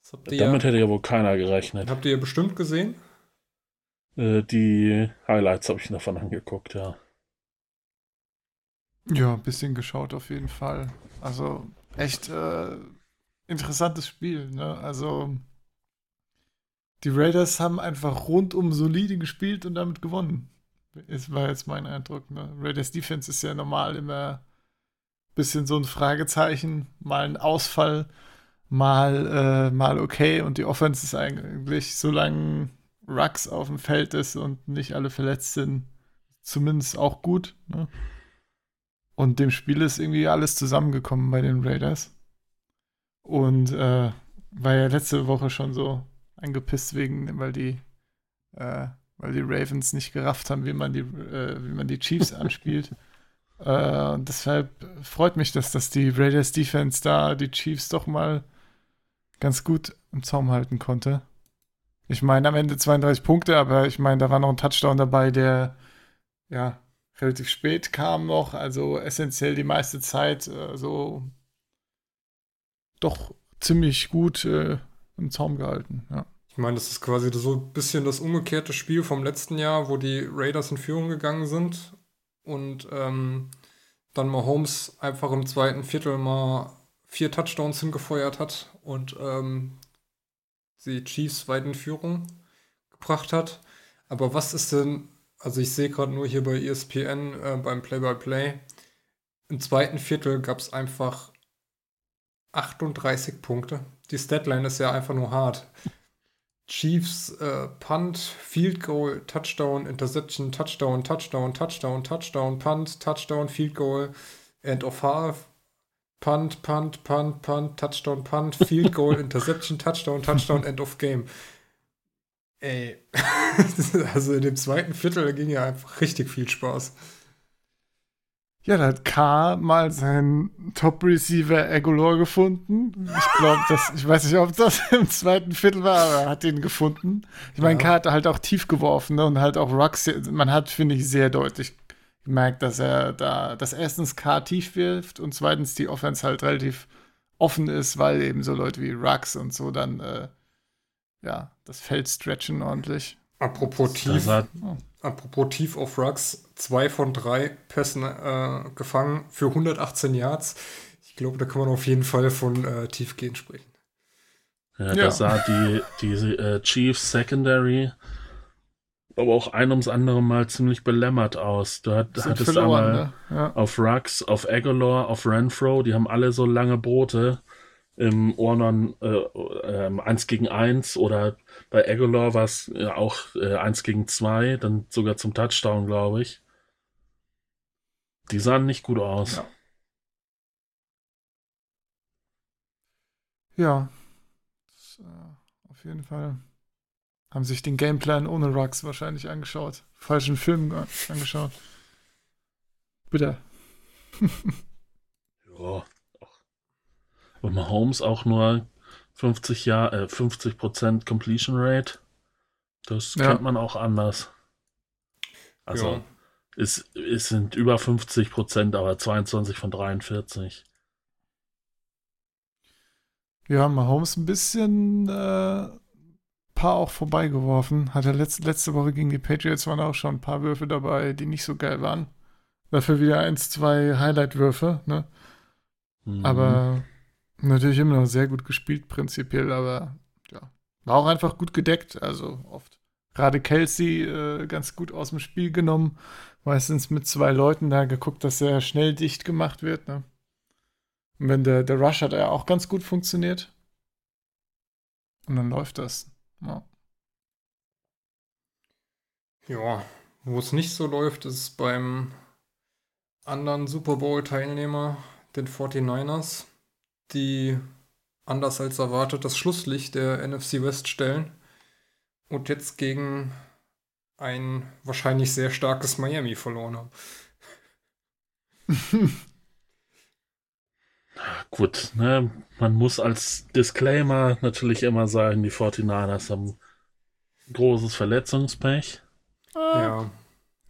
Das habt ihr, Damit ja, hätte ja wohl keiner gerechnet. habt ihr bestimmt gesehen. Äh, die Highlights habe ich davon angeguckt, ja. Ja, ein bisschen geschaut auf jeden Fall. Also echt äh, interessantes Spiel. Ne? Also die Raiders haben einfach rundum solide gespielt und damit gewonnen. Es war jetzt mein Eindruck. Ne? Raiders Defense ist ja normal immer ein bisschen so ein Fragezeichen, mal ein Ausfall, mal, äh, mal okay und die Offense ist eigentlich, solange Rux auf dem Feld ist und nicht alle verletzt sind, zumindest auch gut. Ne? Und dem Spiel ist irgendwie alles zusammengekommen bei den Raiders. Und äh, war ja letzte Woche schon so angepisst wegen, weil die, äh, weil die Ravens nicht gerafft haben, wie man die, äh, wie man die Chiefs *laughs* anspielt. Äh, und deshalb freut mich, dass das die Raiders Defense da die Chiefs doch mal ganz gut im Zaum halten konnte. Ich meine, am Ende 32 Punkte, aber ich meine, da war noch ein Touchdown dabei, der ja relativ spät kam noch, also essentiell die meiste Zeit äh, so doch ziemlich gut äh, im Zaum gehalten. Ja. Ich meine, das ist quasi so ein bisschen das umgekehrte Spiel vom letzten Jahr, wo die Raiders in Führung gegangen sind und ähm, dann Mahomes einfach im zweiten Viertel mal vier Touchdowns hingefeuert hat und ähm, die Chiefs weit in Führung gebracht hat. Aber was ist denn, also ich sehe gerade nur hier bei ESPN äh, beim Play-by-Play, im zweiten Viertel gab es einfach 38 Punkte. Die Statline ist ja einfach nur hart. Chiefs äh, Punt, Field Goal, Touchdown, Interception, Touchdown, Touchdown, Touchdown, Touchdown, Punt, Touchdown, Field Goal, End of Half, Punt, Punt, Punt, Punt, Touchdown, Punt, Field Goal, *laughs* Interception, Touchdown, Touchdown, End of Game. Ey, *laughs* also in dem zweiten Viertel ging ja einfach richtig viel Spaß. Ja, da hat K mal seinen Top-Receiver Agolor gefunden. Ich glaube, das, ich weiß nicht, ob das im zweiten Viertel war, aber er hat ihn gefunden. Ich meine, Ja. K hat halt auch tief geworfen ne, und halt auch Rux. Man hat, finde ich, sehr deutlich gemerkt, dass er da, dass erstens K tief wirft und zweitens die Offense halt relativ offen ist, weil eben so Leute wie Rux und so dann, äh, ja, das Feld stretchen ordentlich. Apropos Das tief, hat, apropos tief auf Rucks, zwei von drei Pässen äh, gefangen für 118 Yards. Ich glaube, da kann man auf jeden Fall von äh, Tiefgehen sprechen. ja, Ja. da sah die, die äh, Chiefs Secondary aber auch ein ums andere Mal ziemlich belämmert aus. Du hat, hattest verloren, einmal ne? Ja. auf Rux, auf Aguilar, auf Renfro, die haben alle so lange Brote im Ornon äh, äh, 1 gegen 1 oder bei Aguilar war es ja auch äh, 1 gegen 2, dann sogar zum Touchdown, glaube ich. Die sahen nicht gut aus. Ja. Ja, das, äh, auf jeden Fall. Haben sich den Gameplan ohne Rux wahrscheinlich angeschaut. Falschen Film ge- angeschaut. Bitte. *laughs* Ja. Und Mahomes auch nur 50 Jahr, äh, 50% Completion Rate. Das Ja. kennt man auch anders. Also Ja. es, es sind über 50%, aber 22 von 43. Ja, Mahomes ein bisschen äh, paar auch vorbeigeworfen. Hat er letzte, letzte Woche gegen die Patriots waren auch schon ein paar Würfe dabei, die nicht so geil waren. Dafür wieder eins, zwei Highlight-Würfe, ne? Mhm. Aber natürlich immer noch sehr gut gespielt, prinzipiell, aber ja. War auch einfach gut gedeckt, also oft. Gerade Kelsey äh, ganz gut aus dem Spiel genommen. Meistens mit zwei Leuten da geguckt, dass er schnell dicht gemacht wird, ne? Und wenn der, der Rush hat er auch ganz gut funktioniert. Und dann läuft das. Ja. Ja, wo es nicht so läuft, ist beim anderen Super Bowl-Teilnehmer, den 49ers, die anders als erwartet das Schlusslicht der NFC West stellen und jetzt gegen ein wahrscheinlich sehr starkes Miami verloren haben. *laughs* Gut, ne, man muss als Disclaimer natürlich immer sagen, die 49ers haben großes Verletzungspech. Ja,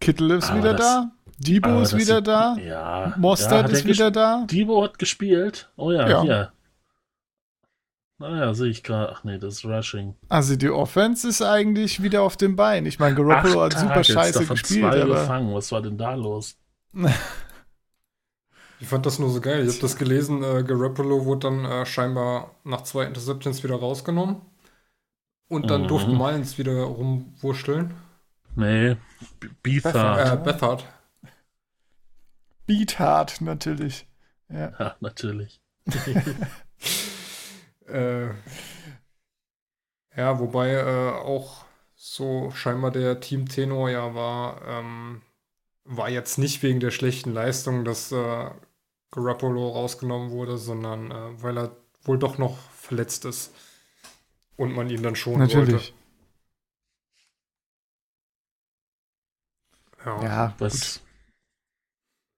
Kittel ist Aber wieder das- da. Debo ist wieder sieht- da. Ja. Mostert ja, hat ist er wieder da. Debo hat gespielt. Oh ja, Ja. hier. Naja, sehe ich gerade. Ach nee, das ist Rushing. Also die Offense ist eigentlich wieder auf dem Bein. Ich meine, Garoppolo hat super scheiße davon gespielt, zwei aber gefangen. Was war denn da los? *laughs* ich fand das nur so geil. Ich habe das gelesen, äh, Garoppolo wurde dann äh, scheinbar nach zwei Interceptions wieder rausgenommen. Und dann Mhm. durfte Miles wieder rumwurschteln. Nee, Beathard. Äh, Bethard. Beat hard natürlich. Ja. *laughs* Ja, natürlich. *laughs* Äh, ja, wobei äh, auch so scheinbar der Teamtenor ja war, ähm, war jetzt nicht wegen der schlechten Leistung, dass äh, Garoppolo rausgenommen wurde, sondern äh, weil er wohl doch noch verletzt ist und man ihn dann schon Natürlich. wollte. Ja. Ja,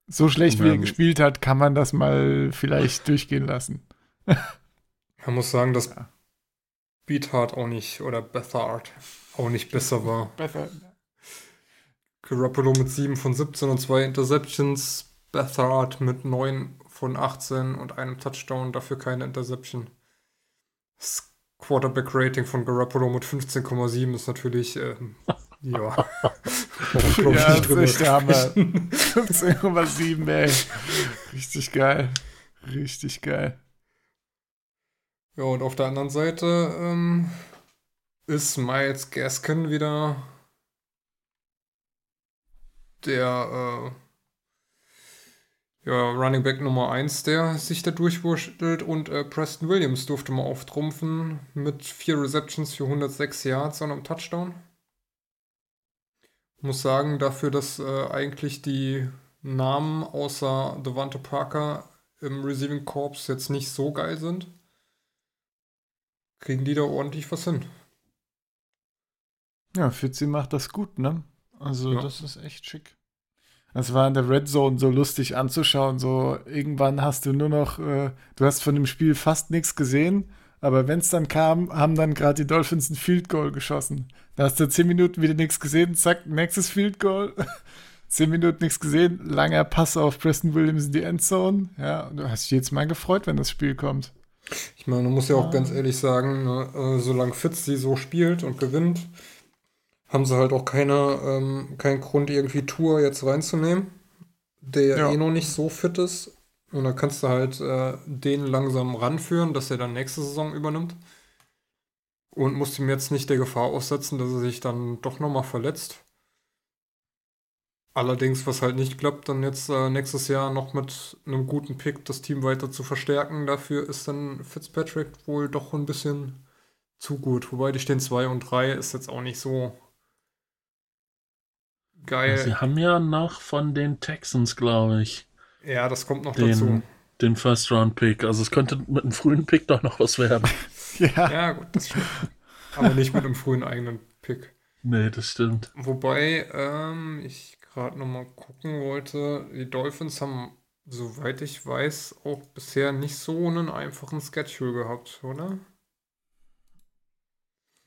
So schlecht, wie er gespielt hat, kann man das mal vielleicht durchgehen lassen. *laughs* Man muss sagen, dass Ja. Beathard auch nicht oder Bethard auch nicht besser war. Besser. Garoppolo mit 7 von 17 und 2 Interceptions. Bethard mit 9 von 18 und einem Touchdown, dafür keine Interception. Das Quarterback-Rating von Garoppolo mit 15,7 ist natürlich, ähm, *laughs* ja. Ja, nicht das ist drüber echt der Hammer. *laughs* sprechen. 15,7, ey. Richtig geil. Richtig geil. Ja, und auf der anderen Seite ähm, ist Miles Gaskin wieder der äh, ja, Running Back Nummer 1, der sich da durchwurschtelt und äh, Preston Williams durfte mal auftrumpfen mit vier Receptions für 106 Yards und einem Touchdown. Muss sagen, dafür, dass äh, eigentlich die Namen außer Devante Parker im Receiving Corps jetzt nicht so geil sind, kriegen die da ordentlich was hin. Ja, Fitzi macht das gut, ne? Also, Ja. das ist echt schick. Das war in der Red Zone so lustig anzuschauen. So, irgendwann hast du nur noch, äh, du hast von dem Spiel fast nichts gesehen, aber wenn es dann kam, haben dann gerade die Dolphins ein Field Goal geschossen. Da hast du zehn Minuten wieder nichts gesehen, zack, nächstes Field Goal. *laughs* zehn Minuten nichts gesehen, langer Pass auf Preston Williams in die Endzone. Ja, und du hast dich jetzt mal gefreut, wenn das Spiel kommt. Ich meine, man muss ja auch Ah. ganz ehrlich sagen, ne, äh, solange Fitz sie so spielt und gewinnt, haben sie halt auch keine, ähm, keinen Grund, irgendwie Tour jetzt reinzunehmen, der Ja. eh noch nicht so fit ist. Und dann kannst du halt äh, den langsam ranführen, dass er dann nächste Saison übernimmt. Und musst ihm jetzt nicht der Gefahr aussetzen, dass er sich dann doch nochmal verletzt. Allerdings, was halt nicht klappt, dann jetzt äh, nächstes Jahr noch mit einem guten Pick das Team weiter zu verstärken. Dafür ist dann Fitzpatrick wohl doch ein bisschen zu gut. Wobei die stehen 2 und 3 ist jetzt auch nicht so geil. Sie haben ja noch von den Texans, glaube ich, Ja, das kommt noch dazu. den, den First-Round-Pick. Also es könnte mit einem frühen Pick doch noch was werden. *laughs* Ja, Ja, gut, das stimmt. Aber nicht mit einem frühen eigenen Pick. nee, das stimmt. Wobei ähm, ich gerade nochmal gucken wollte, die Dolphins haben, soweit ich weiß, auch bisher nicht so einen einfachen Schedule gehabt, oder?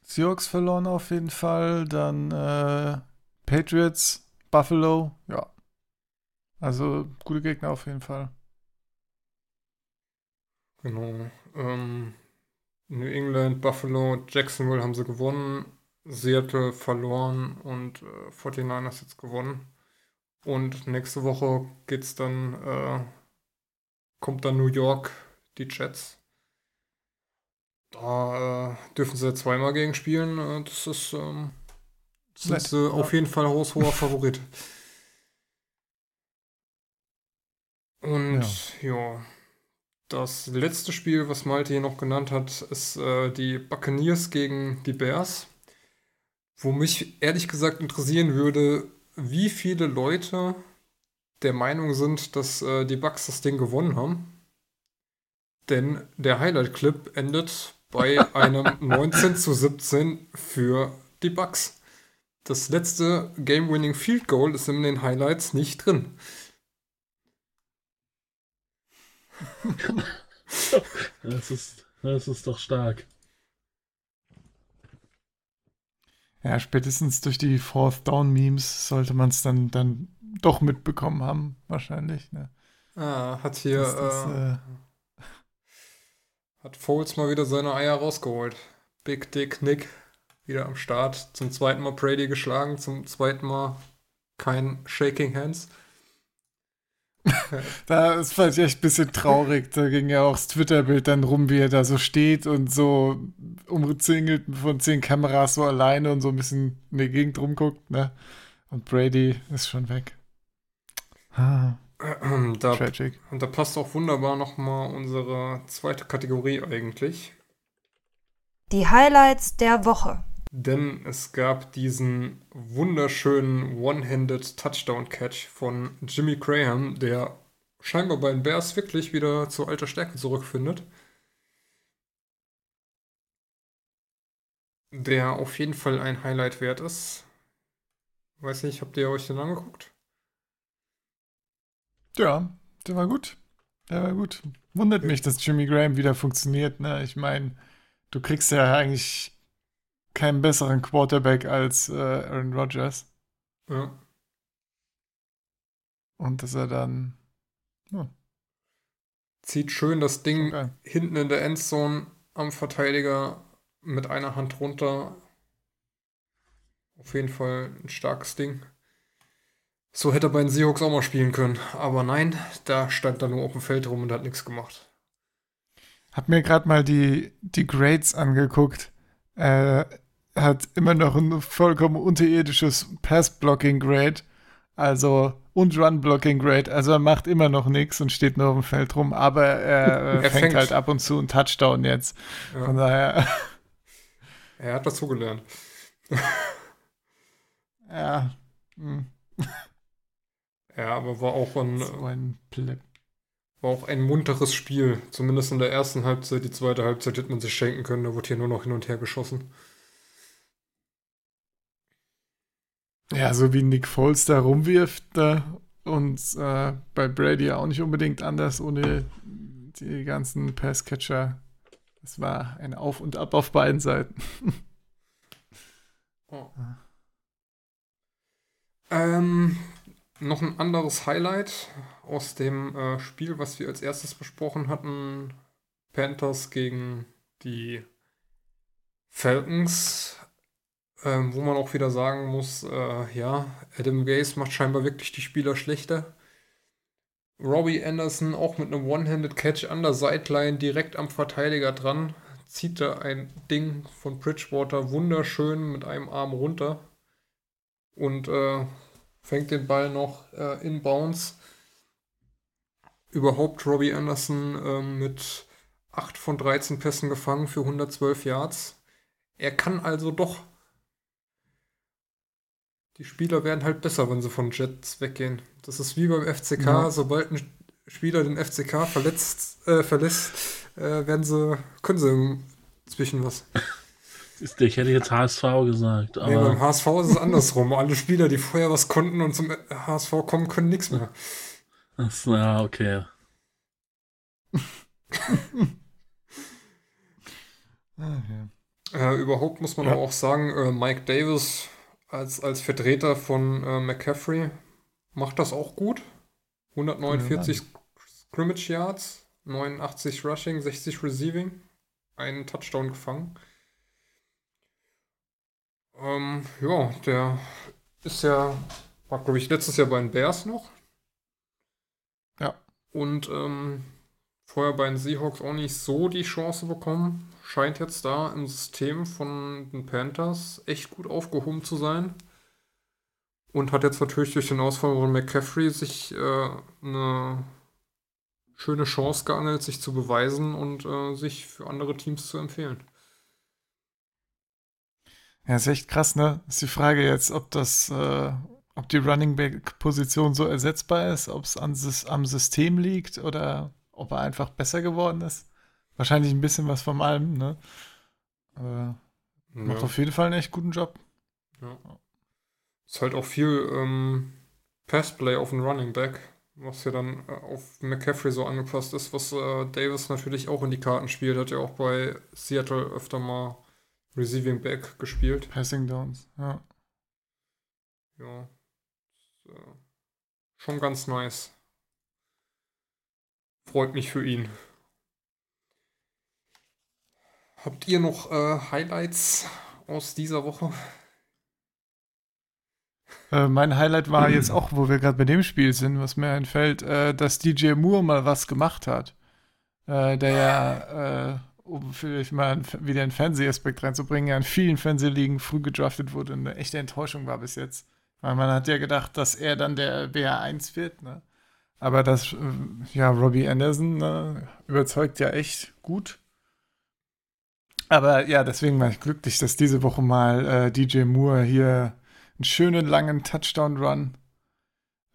Seahawks verloren auf jeden Fall, dann äh, Patriots, Buffalo, ja. Also gute Gegner auf jeden Fall. Genau. Ähm, New England, Buffalo, Jacksonville haben sie gewonnen, Seattle verloren und äh, 49ers jetzt gewonnen. Und nächste Woche geht's dann, äh, kommt dann New York, die Jets. Da äh, dürfen sie zweimal gegen spielen. Äh, das ist, ähm, sind Nett, sie ja. auf jeden Fall haushoher Favorit. Und ja. Das letzte Spiel, was Malte hier noch genannt hat, ist äh, die Buccaneers gegen die Bears. Wo mich ehrlich gesagt interessieren würde, wie viele Leute der Meinung sind, dass äh, die Bucks das Ding gewonnen haben. Denn der Highlight-Clip endet bei *laughs* einem 19 zu 17 für die Bucks. Das letzte Game-Winning Field Goal ist in den Highlights nicht drin. *laughs* Das ist, das ist doch stark. Ja, spätestens durch die Fourth Down Memes sollte man es dann, dann doch mitbekommen haben, wahrscheinlich. Ne? Ah, hat hier Das- das, äh, äh, hat Foles mal wieder seine Eier rausgeholt. Big Dick Nick wieder am Start. Zum zweiten Mal Brady geschlagen, zum zweiten Mal kein Shaking Hands. *laughs* Da ist vielleicht echt ein bisschen traurig. Da ging ja auch das Twitter-Bild dann rum, wie er da so steht und so umzingelt von zehn Kameras so alleine und so ein bisschen in die Gegend rumguckt, ne? Und Brady ist schon weg. Ah, *clears throat* Da, tragic. und da passt auch wunderbar nochmal unsere zweite Kategorie eigentlich. Die Highlights der Woche. Denn es gab diesen wunderschönen One-Handed Touchdown-Catch von Jimmy Graham, der scheinbar bei den Bears wirklich wieder zur alter Stärke zurückfindet. Der auf jeden Fall ein Highlight wert ist. Weiß nicht, habt ihr euch den angeguckt? Ja, der war gut. Der war gut. Wundert mich, dass Jimmy Graham wieder funktioniert, ne? Ich meine, du kriegst ja eigentlich keinen besseren Quarterback als äh, Aaron Rodgers. Ja. Und dass er dann. Zieht schön das Ding Okay. hinten in der Endzone am Verteidiger mit einer Hand runter. Auf jeden Fall ein starkes Ding. So hätte er bei den Seahawks auch mal spielen können. Aber nein, da stand er nur auf dem Feld rum und hat nichts gemacht. Hab mir gerade mal die, die Grades angeguckt. Er hat immer noch ein vollkommen unterirdisches Pass-Blocking-Grade. Also, und Run-Blocking-Grade. Also, er macht immer noch nichts und steht nur auf dem Feld rum. Aber er, äh, *laughs* Er fängt, fängt. halt ab und zu einen Touchdown jetzt. Von Ja, daher, *laughs* er hat dazugelernt. *laughs* ja. hm, Ja, aber war auch ein, So ein Pleb. War auch ein munteres Spiel. Zumindest in der ersten Halbzeit. Die zweite Halbzeit hätte man sich schenken können. Da wurde hier nur noch hin und her geschossen. Ja, so wie Nick Foles da rumwirft da und äh, bei Brady auch nicht unbedingt anders ohne die ganzen Passcatcher. Das war ein Auf und Ab auf beiden Seiten. *laughs* Ähm, noch ein anderes Highlight aus dem äh, Spiel, was wir als erstes besprochen hatten. Panthers gegen die Falcons. Ähm, wo man auch wieder sagen muss, äh, ja, Adam Gase macht scheinbar wirklich die Spieler schlechter. Robbie Anderson auch mit einem One-Handed Catch an der Sideline direkt am Verteidiger dran. Zieht da ein Ding von Bridgewater wunderschön mit einem Arm runter und äh, fängt den Ball noch äh, in Bounce. Überhaupt Robbie Anderson ähm, mit 8 von 13 Pässen gefangen für 112 Yards. Er kann also doch. Die Spieler werden halt besser, wenn sie von Jets weggehen. Das ist wie beim FCK. Ja. Sobald ein Spieler den FCK verletzt, äh, verlässt, äh, werden sie, können sie inzwischen was. *laughs* Ich hätte jetzt HSV gesagt, Nee, beim aber HSV ist es andersrum. Alle Spieler, die vorher was konnten und zum HSV kommen, können nichts mehr. Das, ja, okay. *laughs* Ah, ja. Äh, überhaupt muss man Ja. aber auch sagen, äh, Mike Davis als, als Vertreter von äh, McCaffrey macht das auch gut. 149 Scrimmage Yards, 89 Rushing, 60 Receiving, einen Touchdown gefangen. Ähm, ja, der ist ja, war glaube ich letztes Jahr bei den Bears noch. Und ähm, vorher bei den Seahawks auch nicht so die Chance bekommen. Scheint jetzt da im System von den Panthers echt gut aufgehoben zu sein. Und hat jetzt natürlich durch den Ausfall von McCaffrey sich äh, eine schöne Chance geangelt, sich zu beweisen und äh, sich für andere Teams zu empfehlen. Ja, ist echt krass, ne? Ist die Frage jetzt, ob das, äh, ob die Running Back-Position so ersetzbar ist, ob es am System liegt oder ob er einfach besser geworden ist. Wahrscheinlich ein bisschen was von allem, ne? Aber ja. macht auf jeden Fall einen echt guten Job. Ja. Ist halt auch viel ähm, Passplay auf den Running Back, was ja dann äh, auf McCaffrey so angepasst ist, was äh, Davis natürlich auch in die Karten spielt. Hat ja auch bei Seattle öfter mal Receiving Back gespielt. Passing Downs, ja. Ja. Äh, schon ganz nice. Freut mich für ihn. Habt ihr noch äh, Highlights aus dieser Woche? Äh, mein Highlight war jetzt auch, wo wir gerade bei dem Spiel sind, was mir einfällt, äh, dass DJ Moore mal was gemacht hat. Äh, der ja, äh, um vielleicht mal wieder einen Fernsehaspekt reinzubringen, ja in vielen Fernsehligen früh gedraftet wurde und eine echte Enttäuschung war bis jetzt. Weil man hat ja gedacht, dass er dann der BR1 wird, ne? Aber das, ja, Robbie Anderson ne, überzeugt ja echt gut. Aber ja, deswegen war ich glücklich, dass diese Woche mal äh, DJ Moore hier einen schönen langen Touchdown-Run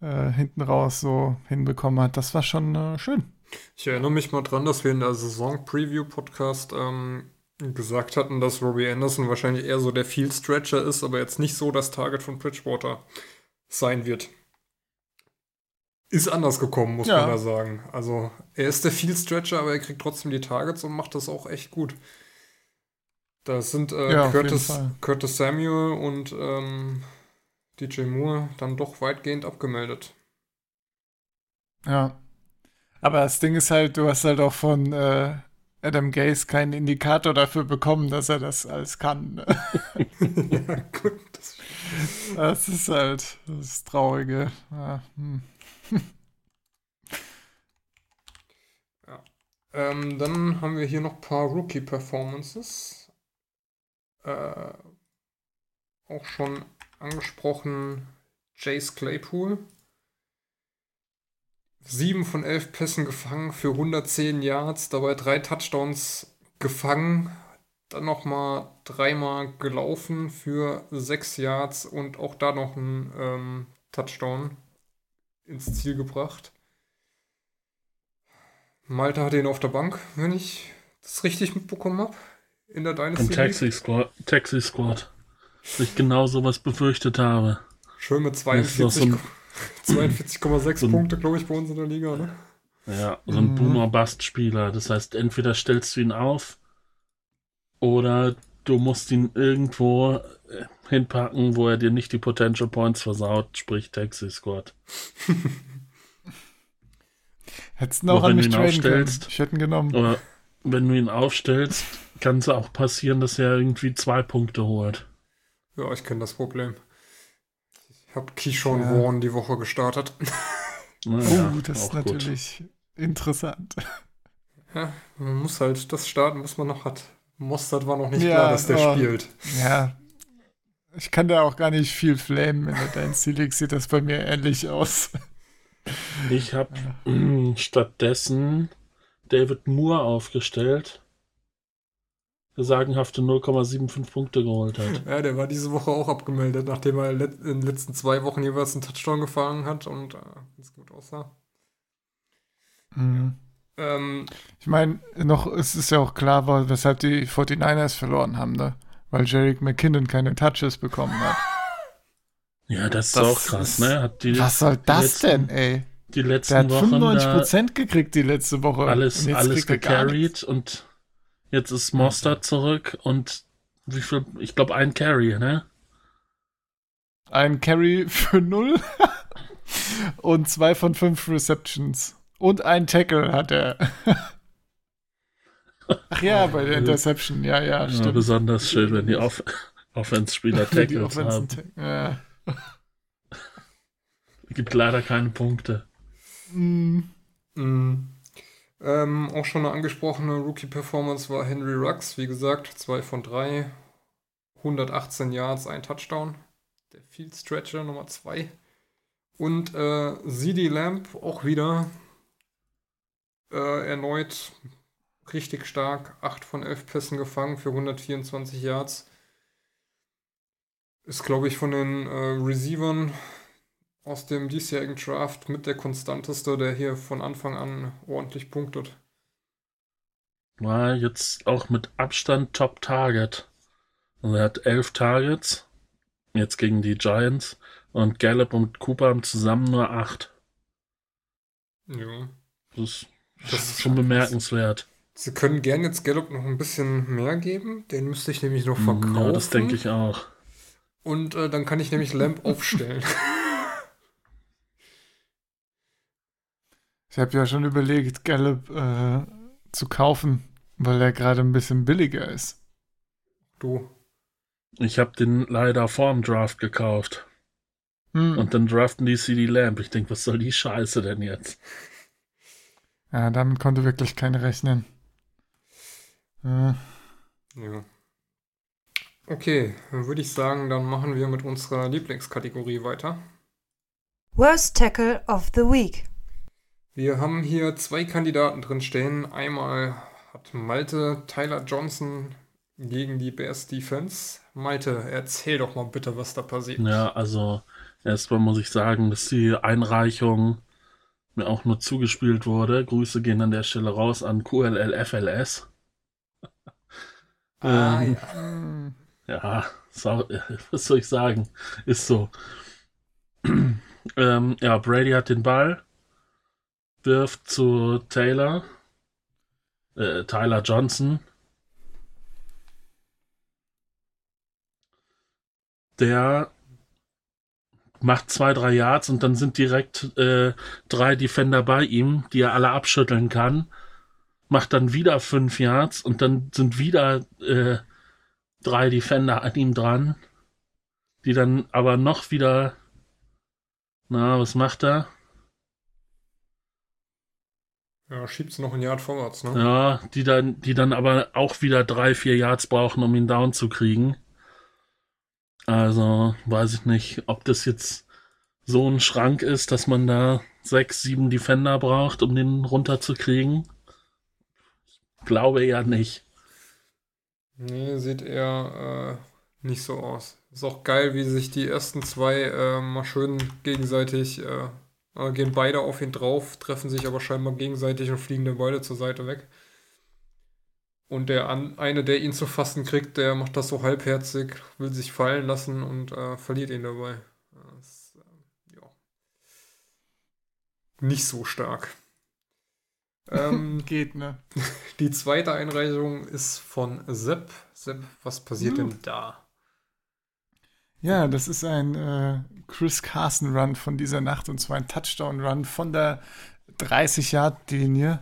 äh, hinten raus so hinbekommen hat. Das war schon äh, schön. Ich erinnere mich mal dran, dass wir in der Saison-Preview-Podcast ähm, gesagt hatten, dass Robbie Anderson wahrscheinlich eher so der Field-Stretcher ist, aber jetzt nicht so das Target von Bridgewater sein wird. Ist anders gekommen, muss ja. man da sagen. Also, er ist der Field Stretcher, aber er kriegt trotzdem die Targets und macht das auch echt gut. Da sind äh, ja, Curtis, Curtis Samuel und ähm, DJ Moore dann doch weitgehend abgemeldet. Ja. Aber das Ding ist halt, du hast halt auch von äh, Adam Gaze keinen Indikator dafür bekommen, dass er das alles kann. Ne? *laughs* ja, gut. Das, das, ist halt das Traurige. Ja, hm. ja. Ähm, dann haben wir hier noch ein paar Rookie-Performances. Äh, auch schon angesprochen Jace Claypool. 7 von 11 Pässen gefangen für 110 Yards, dabei drei Touchdowns gefangen. Dann nochmal dreimal gelaufen für 6 Yards und auch da noch ein ähm, Touchdown ins Ziel gebracht. Malta hatte ihn auf der Bank, wenn ich das richtig mitbekommen habe. In der Dynasty. Im Taxi Squad. Taxi Squad. Ich genau sowas befürchtet habe. Schön mit 42,6 42, so Punkte, glaube ich, bei uns in der Liga, ne? Ja, so ein mhm. Boomer-Bust-Spieler. Das heißt, entweder stellst du ihn auf oder du musst ihn irgendwo äh, hinpacken, wo er dir nicht die Potential Points versaut, sprich Taxi Squad. *laughs* Hättest du auch an mich traden können. Ich hätte ihn genommen. Oder wenn du ihn aufstellst, kann es auch passieren, dass er irgendwie zwei Punkte holt. Ja, ich kenne das Problem. Ich habe Keyshawn ja. Warren die Woche gestartet. *laughs* Ja, oh, das ist natürlich gut. interessant. Ja, man muss halt das starten, was man noch hat. Mostert war noch nicht ja, klar, dass der oh, spielt. Ja, ich kann da auch gar nicht viel flamen. In der Dynasty League sieht das bei mir ähnlich aus. Ich habe ja. stattdessen David Moore aufgestellt, sagenhafte 0,75 Punkte geholt hat. *laughs* Ja, der war diese Woche auch abgemeldet, nachdem er in den letzten zwei Wochen jeweils einen Touchdown gefangen hat und äh, ganz gut aussah. Mhm. Ähm, ich meine, noch es ist ja auch klar, weshalb die 49ers verloren haben, ne? Weil Jarek McKinnon keine Touches bekommen hat. *laughs* Ja, das, das ist auch krass, ist, ne? Die, was soll das letzten, denn, ey? Die letzten Der hat Wochen 95% gekriegt die letzte Woche. Alles, alles gecarried und jetzt ist Mostert zurück und wie viel? Ich glaube, ein Carry, ne? Ein Carry für null *laughs* und zwei von fünf Receptions. Und ein Tackle hat er. *laughs* Ach ja, bei der Interception, ja, ja, stimmt. Ja, besonders schön, wenn die Off Offense-Spieler *laughs* Tackles haben. Ja. Gibt leider keine Punkte. Mm. Mm. Ähm, auch schon eine angesprochene Rookie-Performance war Henry Rux, wie gesagt, 2 von 3, 118 Yards, ein Touchdown. Der Field Stretcher Nummer 2. Und äh, CD Lamp auch wieder äh, erneut richtig stark. 8 von 11 Pässen gefangen für 124 Yards. Ist, glaube ich, von den äh, Receivern aus dem diesjährigen Draft mit der konstanteste, der hier von Anfang an ordentlich punktet. War jetzt auch mit Abstand Top Target. Also er hat elf Targets, jetzt gegen die Giants, und Gallup und Cooper haben zusammen nur acht. Ja. Das ist, das ist schon bemerkenswert. Sie können gern jetzt Gallup noch ein bisschen mehr geben. Den müsste ich nämlich noch verkaufen. Ja, das denke ich auch. Und äh, dann kann ich nämlich Lamp aufstellen. *laughs* Ich habe ja schon überlegt, Gallup äh, zu kaufen, weil er gerade ein bisschen billiger ist. Du. Ich habe den leider vorm Draft gekauft. Hm. Und dann draften die CD Lamp. Ich denke, was soll die Scheiße denn jetzt? Ja, damit konnte wirklich keiner rechnen. Äh, Ja. Okay, dann würde ich sagen, dann machen wir mit unserer Lieblingskategorie weiter. Worst Tackle of the Week. Wir haben hier zwei Kandidaten drin stehen. Einmal hat Malte Tyler Johnson gegen die Bears Defense. Malte, erzähl doch mal bitte, was da passiert. Ja, also erstmal muss ich sagen, dass die Einreichung mir auch nur zugespielt wurde. Grüße gehen an der Stelle raus an QLLFLS. Ah, Ähm, ja. Ja, so, *laughs* was soll ich sagen? Ist so. *clears throat* ähm, ja, Brady hat den Ball, wirft zu Taylor, äh, Tyler Johnson. Der macht zwei, drei Yards und dann sind direkt äh, drei Defender bei ihm, die er alle abschütteln kann. Macht dann wieder fünf Yards und dann sind wieder äh, drei Defender an ihm dran, die dann aber noch wieder. Na, was macht er? Ja, schiebt's noch ein Yard vorwärts, ne? Ja, die dann, die dann aber auch wieder drei, vier Yards brauchen, um ihn down zu kriegen. Also, weiß ich nicht, ob das jetzt so ein Schrank ist, dass man da sechs, sieben Defender braucht, um den runterzukriegen. Ich glaube eher nicht. Nee, sieht eher äh, nicht so aus. Ist auch geil, wie sich die ersten zwei äh, mal schön gegenseitig äh, äh, gehen beide auf ihn drauf, treffen sich aber scheinbar gegenseitig und fliegen dann beide zur Seite weg. Und der an, eine, der ihn zu fassen kriegt, der macht das so halbherzig, will sich fallen lassen und äh, verliert ihn dabei. Das, äh, ja. Nicht so stark. *laughs* Ähm, Geht, ne? *laughs* die zweite Einreichung ist von Sepp. Sepp, was passiert Hm. denn da? Ja, das ist ein äh, Chris Carson Run von dieser Nacht und zwar ein Touchdown Run von der 30-Yard-Linie.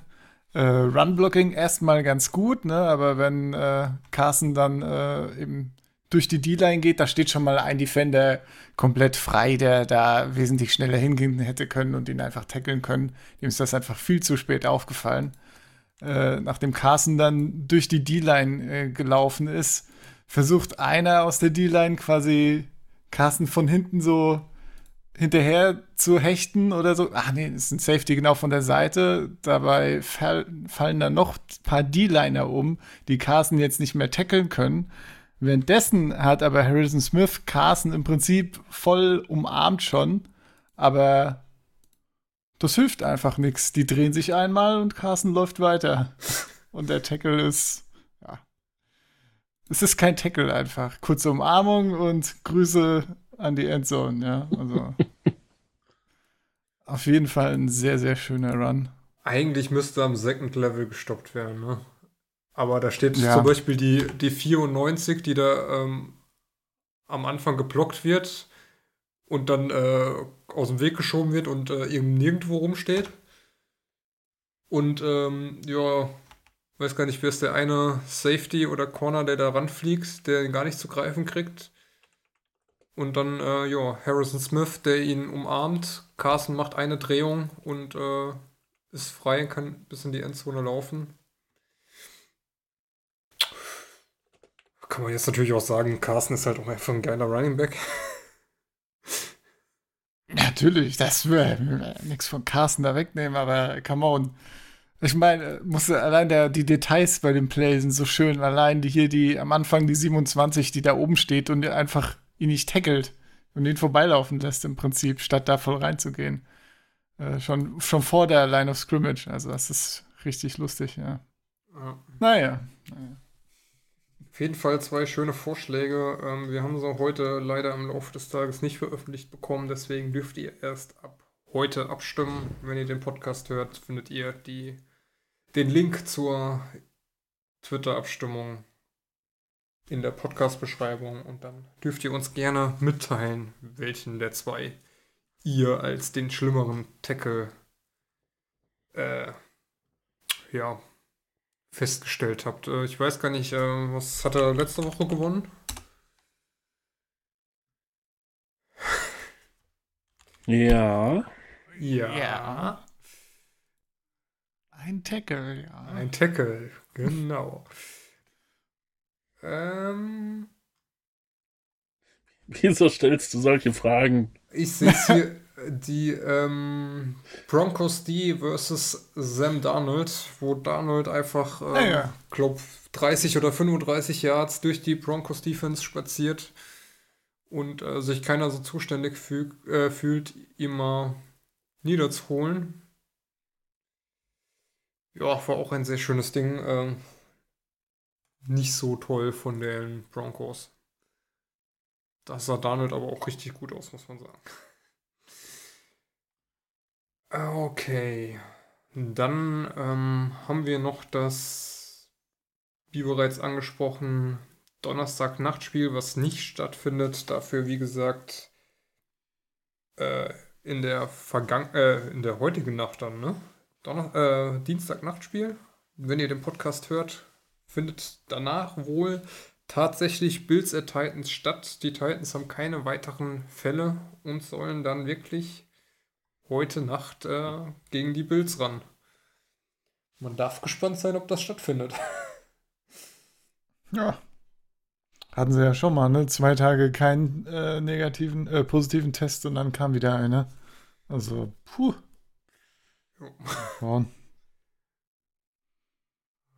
Äh, Run-Blocking erstmal ganz gut, ne? aber wenn äh, Carson dann äh, eben durch die D-Line geht, da steht schon mal ein Defender komplett frei, der da wesentlich schneller hingehen hätte können und ihn einfach tackeln können. Dem ist das einfach viel zu spät aufgefallen. Äh, nachdem Carson dann durch die D-Line äh, gelaufen ist, versucht einer aus der D-Line quasi Carsten von hinten so hinterher zu hechten oder so. Ach nee, ist ein Safety genau von der Seite. Dabei fall, fallen dann noch ein paar D-Liner um, die Carsten jetzt nicht mehr tackeln können. Währenddessen hat aber Harrison Smith Carsten im Prinzip voll umarmt schon, aber das hilft einfach nichts. Die drehen sich einmal und Carsten läuft weiter. Und der Tackle ist, es ist kein Tackle einfach. Kurze Umarmung und Grüße an die Endzone, ja. Also *laughs* auf jeden Fall ein sehr, sehr schöner Run. Eigentlich müsste am Second Level gestoppt werden, ne? Aber da steht Ja. zum Beispiel die, die 94, die da ähm, am Anfang geblockt wird und dann äh, aus dem Weg geschoben wird und äh, eben nirgendwo rumsteht. Und ähm, ja, weiß gar nicht, wer ist der eine Safety oder Corner, der da ranfliegt, der ihn gar nicht zu greifen kriegt. Und dann, äh, ja, Harrison Smith, der ihn umarmt. Carson macht eine Drehung und äh, ist frei, kann bis in die Endzone laufen. Kann man jetzt natürlich auch sagen, Carson ist halt auch einfach ein geiler Running Back. Natürlich, das wäre nichts von Carsten da wegnehmen, aber come on. Ich meine, musste allein der, die Details bei dem Play sind so schön. Allein die hier, die am Anfang die 27, die da oben steht und einfach ihn nicht tackelt und ihn vorbeilaufen lässt im Prinzip, statt da voll reinzugehen. Äh, schon, schon vor der Line of Scrimmage. Also das ist richtig lustig, ja. Ja. Naja. naja. Auf jeden Fall zwei schöne Vorschläge. Ähm, wir haben sie heute leider im Laufe des Tages nicht veröffentlicht bekommen, deswegen dürft ihr erst ab heute abstimmen. Wenn ihr den Podcast hört, findet ihr die, den Link zur Twitter-Abstimmung in der Podcast-Beschreibung und dann dürft ihr uns gerne mitteilen, welchen der zwei ihr als den schlimmeren Tackle äh, ja, festgestellt habt. Äh, ich weiß gar nicht, äh, was hat er letzte Woche gewonnen? Ja. Ja. Ein Tackle, ja. Ein Tackle, genau. ähm, *laughs* Wieso stellst du solche Fragen? ich sehe es hier, die ähm, Broncos D versus Sam Darnold, wo Darnold einfach, ähm, Ah, ja. glaub, 30 oder 35 Yards durch die Broncos Defense spaziert und äh, sich keiner so zuständig fühl, äh, fühlt, ihn mal niederzuholen. Ja, war auch ein sehr schönes Ding. ähm, nicht so toll von den Broncos. Das sah Darnold aber auch richtig gut aus, muss man sagen. Okay. Dann ähm, haben wir noch das, wie bereits angesprochen, Donnerstag-Nachtspiel, was nicht stattfindet. Dafür, wie gesagt, äh, in der Vergangen äh, in der heutigen Nacht dann, ne? Donner äh, Dienstag-Nachtspiel. Wenn ihr den Podcast hört, findet danach wohl tatsächlich Bills at Titans statt. Die Titans haben keine weiteren Fälle und sollen dann wirklich heute Nacht äh, gegen die Bills ran. Man darf gespannt sein, ob das stattfindet. Ja. Hatten sie ja schon mal, ne? Zwei Tage keinen äh, negativen, äh, positiven Test und dann kam wieder einer. Also, puh. Ja.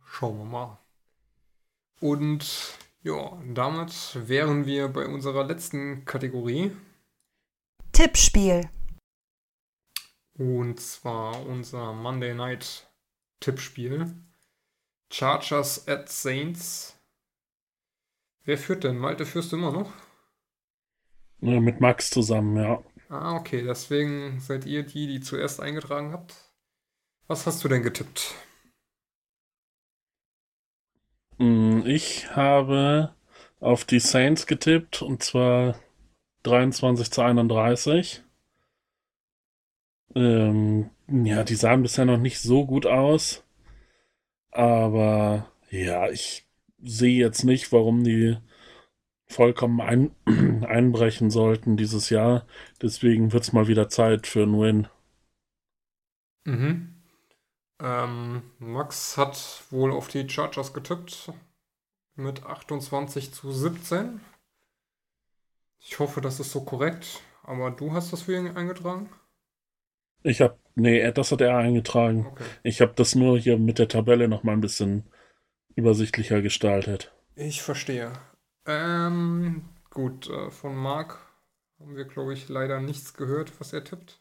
Schauen wir mal. Und ja, damit wären wir bei unserer letzten Kategorie. Tippspiel. Und zwar unser Monday Night Tippspiel. Chargers at Saints. Wer führt denn? Malte führst du immer noch? Ja, mit Max zusammen, ja. Ah, okay. Deswegen seid ihr die, die zuerst eingetragen habt. Was hast du denn getippt? Mm, Ich habe auf die Saints getippt und zwar 23 zu 31. Ähm, ja, die sahen bisher noch nicht so gut aus. Aber ja, ich sehe jetzt nicht, warum die vollkommen ein *clears throat* einbrechen sollten dieses Jahr. Deswegen wird es mal wieder Zeit für einen Win. Mhm. Ähm, Max hat wohl auf die Chargers getippt mit 28 zu 17. Ich hoffe, das ist so korrekt, aber du hast das für ihn eingetragen? Ich habe, nee, das hat er eingetragen. Okay. Ich habe das nur hier mit der Tabelle noch mal ein bisschen übersichtlicher gestaltet. Ich verstehe. Ähm, gut, äh, von Marc haben wir, glaube ich, leider nichts gehört, was er tippt.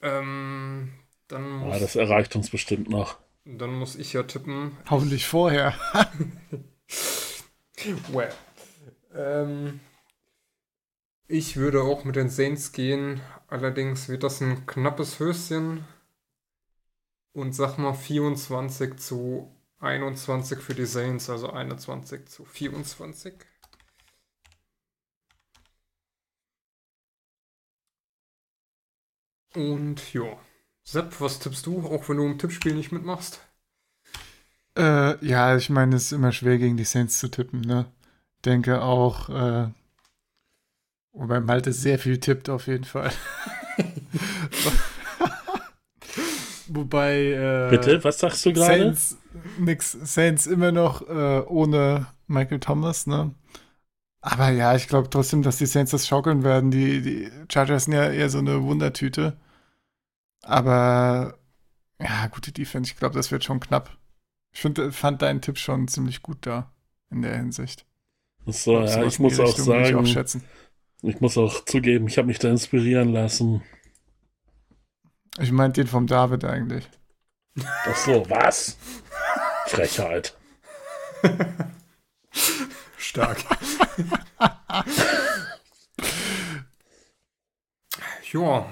Ähm, dann muss, Ja, das erreicht uns bestimmt noch. dann muss ich ja tippen. Hoffentlich vorher. *laughs* Well. Ähm, ich würde auch mit den Saints gehen. Allerdings wird das ein knappes Höschen. Und sag mal 24 zu 21 für die Saints, also 21 zu 24. Und ja. Sepp, was tippst du, auch wenn du im Tippspiel nicht mitmachst? Äh, ja, ich meine, es ist immer schwer gegen die Saints zu tippen, ne? Denke auch, äh, wobei Malte sehr viel tippt auf jeden Fall. *laughs* wobei, äh, Bitte, was sagst du gerade? Saints, nix, Saints immer noch äh, ohne Michael Thomas, ne? Aber ja, ich glaube trotzdem, dass die Saints das schaukeln werden. Die, die Chargers sind ja eher so eine Wundertüte. Aber Ja, gute Defense. Ich glaube, das wird schon knapp. Ich find, fand deinen Tipp schon ziemlich gut da in der Hinsicht. So, ja, ich muss auch Richtung würde sagen, Ich, ich, auch schätzen. muss auch zugeben, ich habe mich da inspirieren lassen. ich meinte den vom David eigentlich. Ach so, was? Frechheit. Stark. *laughs* ja,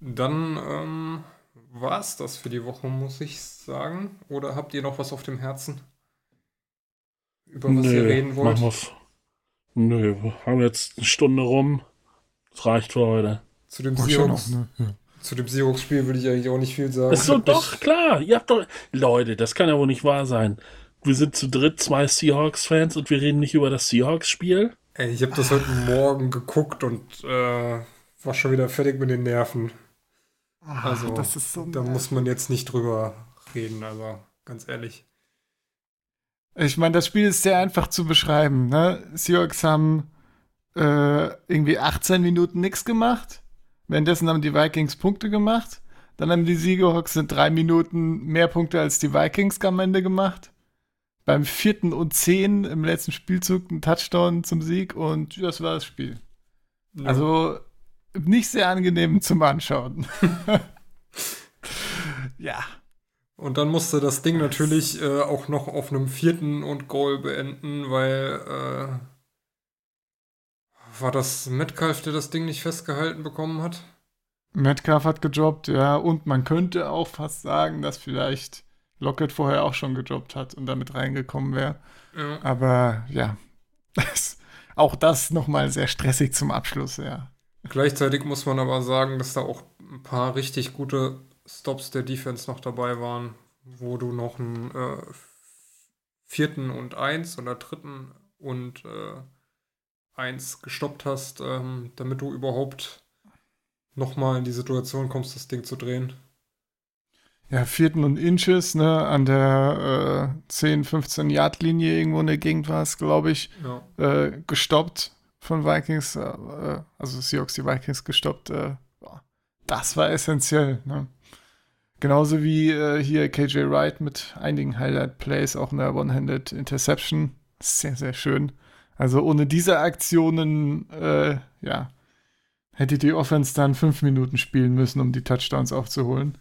dann ähm, war es das für die Woche, muss ich sagen. Oder habt ihr noch was auf dem Herzen? Über was ihr reden wollt? machen wir's. Nö, wir haben jetzt eine Stunde rum. Das reicht für heute. Zu dem Oh, Seahawks, ne? ja. zu dem Seahawks-Spiel würde ich eigentlich auch nicht viel sagen. Ist so, *laughs* doch, klar. Ihr habt doch. Leute, das kann ja wohl nicht wahr sein. Wir sind zu dritt zwei Seahawks-Fans und wir reden nicht über das Seahawks-Spiel. Ey, ich habe das heute Morgen geguckt und äh, war schon wieder fertig mit den Nerven. Also, das ist so da muss man jetzt nicht drüber reden, also ganz ehrlich. Ich meine, das Spiel ist sehr einfach zu beschreiben. Ne? Seahawks haben äh, irgendwie 18 Minuten nichts gemacht. Währenddessen haben die Vikings Punkte gemacht. Dann haben die Seahawks in drei Minuten mehr Punkte als die Vikings am Ende gemacht. Beim vierten und zehn im letzten Spielzug ein Touchdown zum Sieg und das war das Spiel. Also nicht sehr angenehm zum Anschauen. *laughs* ja. Und dann musste das Ding natürlich äh, auch noch auf einem vierten und Goal beenden, weil äh, war das Metcalf, der das Ding nicht festgehalten bekommen hat? Metcalf hat gedroppt, ja, und man könnte auch fast sagen, dass vielleicht Lockett vorher auch schon gedroppt hat und damit reingekommen wäre. Ja. Aber ja, *laughs* das, auch das nochmal sehr stressig zum Abschluss, ja. Gleichzeitig muss man aber sagen, dass da auch ein paar richtig gute Stops der Defense noch dabei waren, wo du noch einen äh, vierten und eins oder dritten und äh, eins gestoppt hast, ähm, damit du überhaupt nochmal in die Situation kommst, das Ding zu drehen. Ja, vierten und Inches, ne, an der äh, 10, 15 Yard Linie irgendwo in der Gegend war es, glaube ich, Ja. äh, gestoppt von Vikings, äh, also Seahawks die Vikings gestoppt. Äh, das war essentiell. Ne? Genauso wie äh, hier KJ Wright mit einigen Highlight-Plays, auch eine One-Handed Interception. Sehr, sehr schön. Also ohne diese Aktionen, äh, ja, hätte die Offense dann fünf Minuten spielen müssen, um die Touchdowns aufzuholen.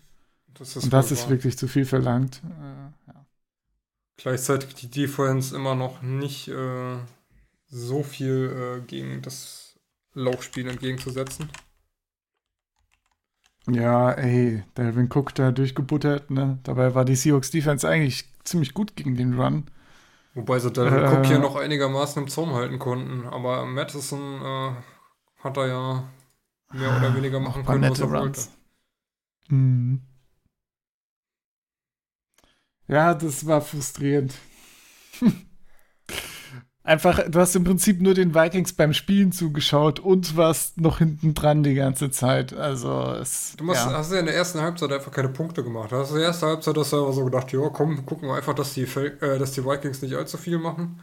Das ist Und das ist wahr. wirklich zu viel verlangt. Äh, ja. Gleichzeitig die Defense immer noch nicht äh, so viel äh, gegen das Laufspiel entgegenzusetzen. Ja, ey, Delvin Cook da durchgebuttert, ne? Dabei war die Seahawks Defense eigentlich ziemlich gut gegen den Run. Wobei sie Dalvin Äh. Cook hier noch einigermaßen im Zaum halten konnten. Aber Madison äh, hat er ja mehr oder weniger machen können, was er Runs. wollte. Mhm. Ja, das war frustrierend. *laughs* Einfach, du hast im Prinzip nur den Vikings beim Spielen zugeschaut und warst noch hinten dran die ganze Zeit. Also es. Du musst, ja. hast ja in der ersten Halbzeit einfach keine Punkte gemacht. Du hast in der ersten Halbzeit hast du aber so gedacht, ja, komm, gucken wir einfach, dass die, äh, dass die Vikings nicht allzu viel machen.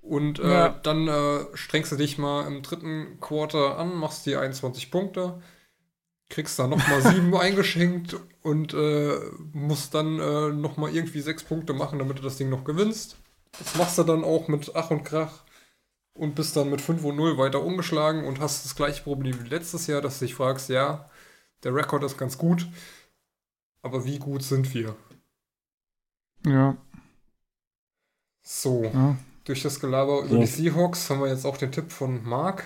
Und äh, Ja. dann äh, strengst du dich mal im dritten Quarter an, machst die 21 Punkte, kriegst da nochmal *laughs* sieben eingeschenkt und äh, musst dann äh, nochmal irgendwie sechs Punkte machen, damit du das Ding noch gewinnst. Das machst du dann auch mit Ach und Krach und bist dann mit 5 und 0 weiter umgeschlagen und hast das gleiche Problem wie letztes Jahr, dass du dich fragst, ja, der Rekord ist ganz gut, aber wie gut sind wir? ja, So, ja. durch das Gelaber über Ja. die Seahawks haben wir jetzt auch den Tipp von Mark,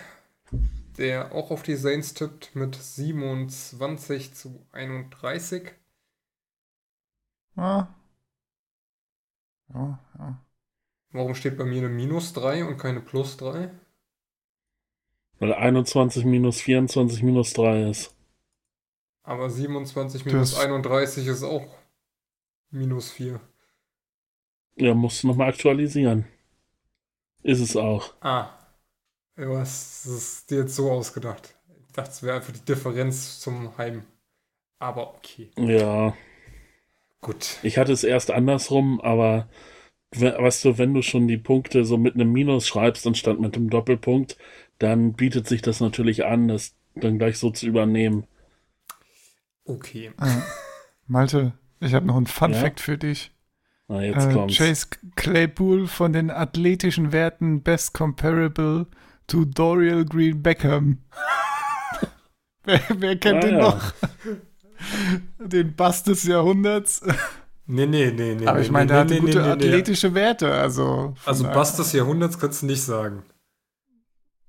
der auch auf die Saints tippt mit 27 zu 31. Ja. Ja, ja. Warum steht bei mir eine Minus 3 und keine Plus 3? Weil 21 minus 24 minus 3 ist. Aber 27 minus Das- 31 ist auch minus 4. Ja, musst du nochmal aktualisieren. Ist es auch. Ah. Du hast es dir jetzt so ausgedacht. Ich dachte, es wäre einfach die Differenz zum Heim. Aber okay. Ja, Gut. ich hatte es erst andersrum, aber weißt du, wenn du schon die Punkte so mit einem Minus schreibst anstatt mit einem Doppelpunkt, dann bietet sich das natürlich an, das dann gleich so zu übernehmen. Okay. Ja. Malte, ich habe noch einen Fun Ja? Fact für dich. Na, jetzt Äh, kommt's. Chase Claypool von den athletischen Werten best comparable to Dorial Green Beckham. *laughs* wer, wer kennt Ah, den ja. noch? *laughs* den Bass des Jahrhunderts. Nee, nee, nee, nee. Aber nee, ich meine, nee, der hatte nee, gute nee, nee. athletische Werte. Also, Also Bass des Jahrhunderts kannst du nicht sagen.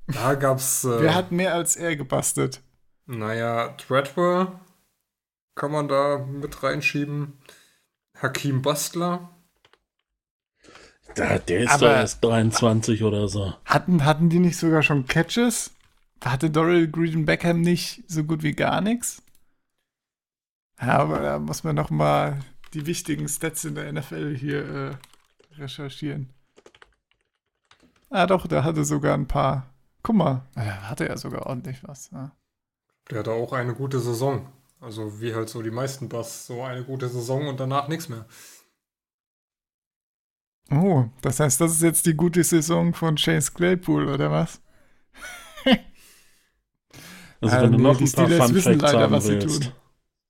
Da gab's, äh, Wer hat mehr als er gebastelt? naja, Treadwell kann man da mit reinschieben. Hakim Bastler. Da, der ist Aber- doch erst 23 oder so. Hatten, hatten die nicht sogar schon Catches? Hatte Dorial Green Beckham nicht so gut wie gar nichts? Ja, aber da muss man noch mal die wichtigen Stats in der NFL hier äh, recherchieren. Ah, doch, der hatte sogar ein paar. Guck mal, da hatte er sogar ordentlich was. Ja. Der hatte auch eine gute Saison. Also wie halt so die meisten Bass, so eine gute Saison und danach nichts mehr. Oh, das heißt, das ist jetzt die gute Saison von Chase Claypool, oder was? *laughs* Also Ah, wenn du noch die ein paar Steelers Fun wissen Facts leider, haben was sie willst. tun.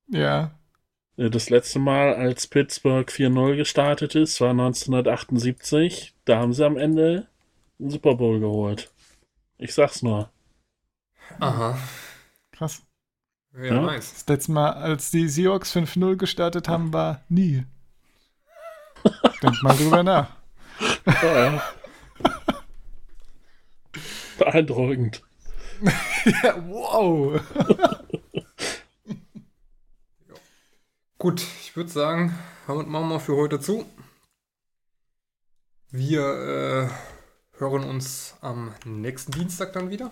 Ja. Äh, Das letzte Mal, als Pittsburgh 4-0 gestartet ist, war 1978. Da haben sie am Ende einen Super Bowl geholt. Ich sag's nur. Aha. Krass. Ja, Ja. nice. Das letzte Mal, als die Seahawks 5-0 gestartet haben, war nie. Denk mal drüber nach. Ja. Beeindruckend. *laughs* Ja, wow. Gut, ich würde sagen, damit machen wir für heute zu. Wir äh, hören uns am nächsten Dienstag dann wieder.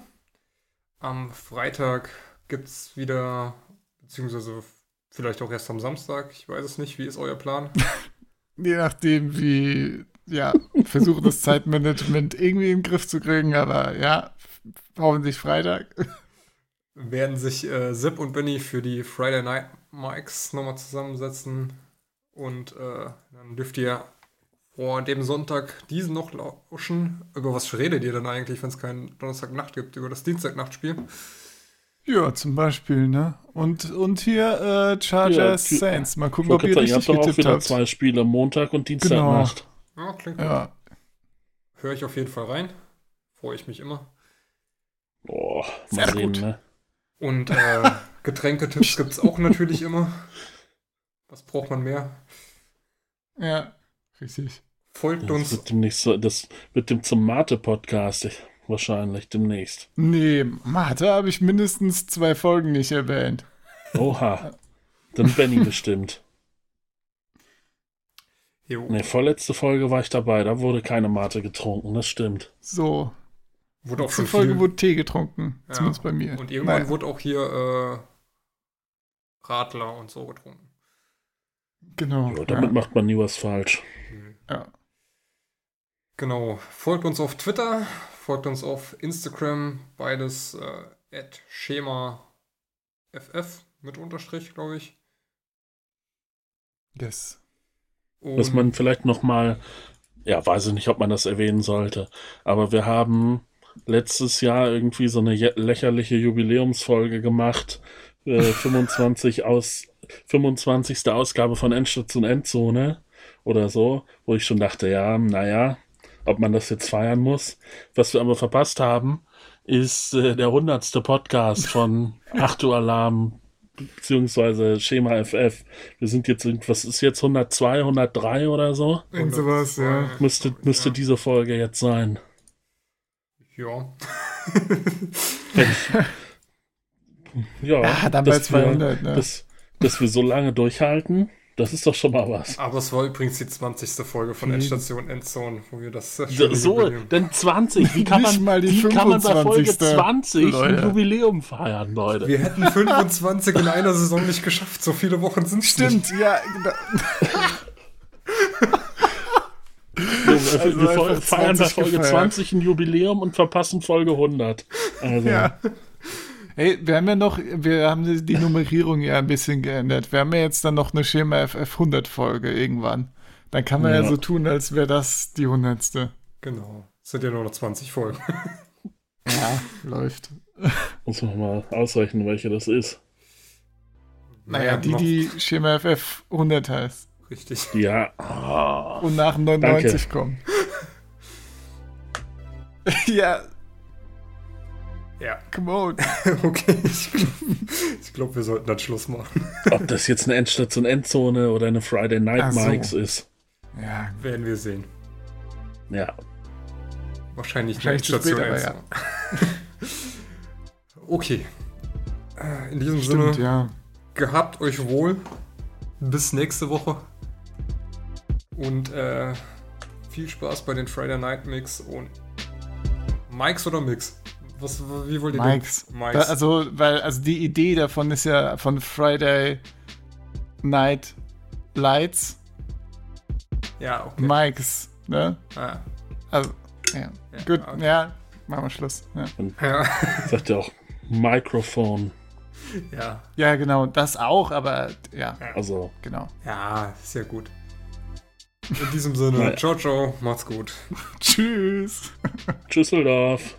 Am Freitag gibt es wieder, beziehungsweise vielleicht auch erst am Samstag, ich weiß es nicht, wie ist euer Plan? *laughs* Je nachdem, wie, ja, versuche das *laughs* Zeitmanagement irgendwie in den Griff zu kriegen, aber ja, hoffentlich Freitag. Werden sich äh, Zip und Benny für die Friday Night Mics nochmal zusammensetzen und äh, dann dürft ihr vor dem Sonntag diesen noch lauschen. Über was redet ihr denn eigentlich, wenn es keinen Donnerstagnacht gibt? Über das Dienstagnachtspiel? Ja, zum Beispiel, ne? Und, und hier äh, Chargers Ja, Saints. Mal gucken, Ich ob ihr sagen, ihr richtig habt doch auch getippt wieder habt. zwei Spiele, Montag und Dienstagnacht. Ja, klingt gut. Ja, Höre ich auf jeden Fall rein. Freue ich mich immer. Boah, Sehr mal sehen, gut. ne? Und äh, *laughs* Getränketipps gibt es auch natürlich immer. Was braucht man mehr? ja, richtig. Folgt Das uns wird demnächst so, das wird dem zum Mate-Podcast ich- wahrscheinlich demnächst. Nee, Mathe habe ich mindestens zwei Folgen nicht erwähnt. Oha. Dann Benny bestimmt. Jo. Ne, vorletzte Folge war ich dabei, da wurde keine Mate getrunken, das stimmt. So, Wurde auch zur schon Folge viel. wurde Tee getrunken. Ja. Zumindest bei mir. Und irgendwann Naja, wurde auch hier äh, Radler und so getrunken. Genau. Ja, damit ja. macht man nie was falsch. Ja. Genau. Folgt uns auf Twitter, folgt uns auf Instagram, beides äh, at schema ff mit Unterstrich, glaube ich. Yes. Und Was man vielleicht noch mal, ja, weiß ich nicht, ob man das erwähnen sollte, aber wir haben letztes Jahr irgendwie so eine lächerliche Jubiläumsfolge gemacht, äh, *laughs* 25 aus 25. Ausgabe von Endstation Endzone oder so, wo ich schon dachte, ja, naja, ob man das jetzt feiern muss. Was wir aber verpasst haben, ist äh, der 100. Podcast *laughs* von 8 Uhr Alarm beziehungsweise Schema FF. Wir sind jetzt, was ist jetzt 102, 103 oder so? Irgend sowas, ja. Müsste, müsste ja. diese Folge jetzt sein. Ja. *laughs* Ja, Ja, dann bei dass wir- 200, ne? Dass, dass wir so lange durchhalten, das ist doch schon mal was. Aber es war übrigens die 20. Folge von Mhm. Endstation Endzone, wo wir das äh, So, denn 20, wie kann Nicht man, mal die wie kann man bei Folge 25. 20 ein Leute. Jubiläum feiern, Leute? Wir hätten 25 in einer Saison nicht geschafft. So viele Wochen sind es nicht. Stimmt, ja. *laughs* wir Also wir einfach feiern bei 20 Folge gefeiert. 20 ein Jubiläum und verpassen Folge 100. Also, ja. Hey, wir haben ja noch, wir haben die- Nummerierung ja ein bisschen geändert. Wir haben ja jetzt dann noch eine Schema FF 100 Folge irgendwann. Dann kann man ja, Ja. so tun, als wäre das die 100. Genau. Es sind ja nur noch 20 Folgen. *laughs* Ja, läuft. muss man mal ausrechnen, welche das ist. Naja, die, noch- die Schema FF 100 heißt Richtig. Ja. Ah. und nach dem 99 kommen. *laughs* ja, Ja, come on. *laughs* okay. Ich glaube, glaub, wir sollten dann Schluss machen. Ob das jetzt eine Endstation Endzone oder eine Friday Night so. Mikes ist. Ja, Werden wir sehen. Ja. Wahrscheinlich, Wahrscheinlich zu Station spät, aber eins. *laughs* okay. Äh, In diesem Sinne, stimmt, ja. gehabt euch wohl. Bis nächste Woche. Und äh, viel Spaß bei den Friday Night Mix und Mikes oder Mix? Was, wie wollt ihr den- Mikes. Mikes. Da, also, weil, also die Idee davon ist ja von Friday Night Lights, ja, okay. Mikes, ne? Ah, Also, ja. ja, Gut, okay. ja, machen wir Schluss. Ja. Ja, Sagt ja auch Mikrofon. ja, ja, genau, das auch, aber ja, Also, genau. ja, sehr gut. In diesem Sinne, Naja. ciao, ciao, macht's gut. Tschüss. Tschüsseldorf.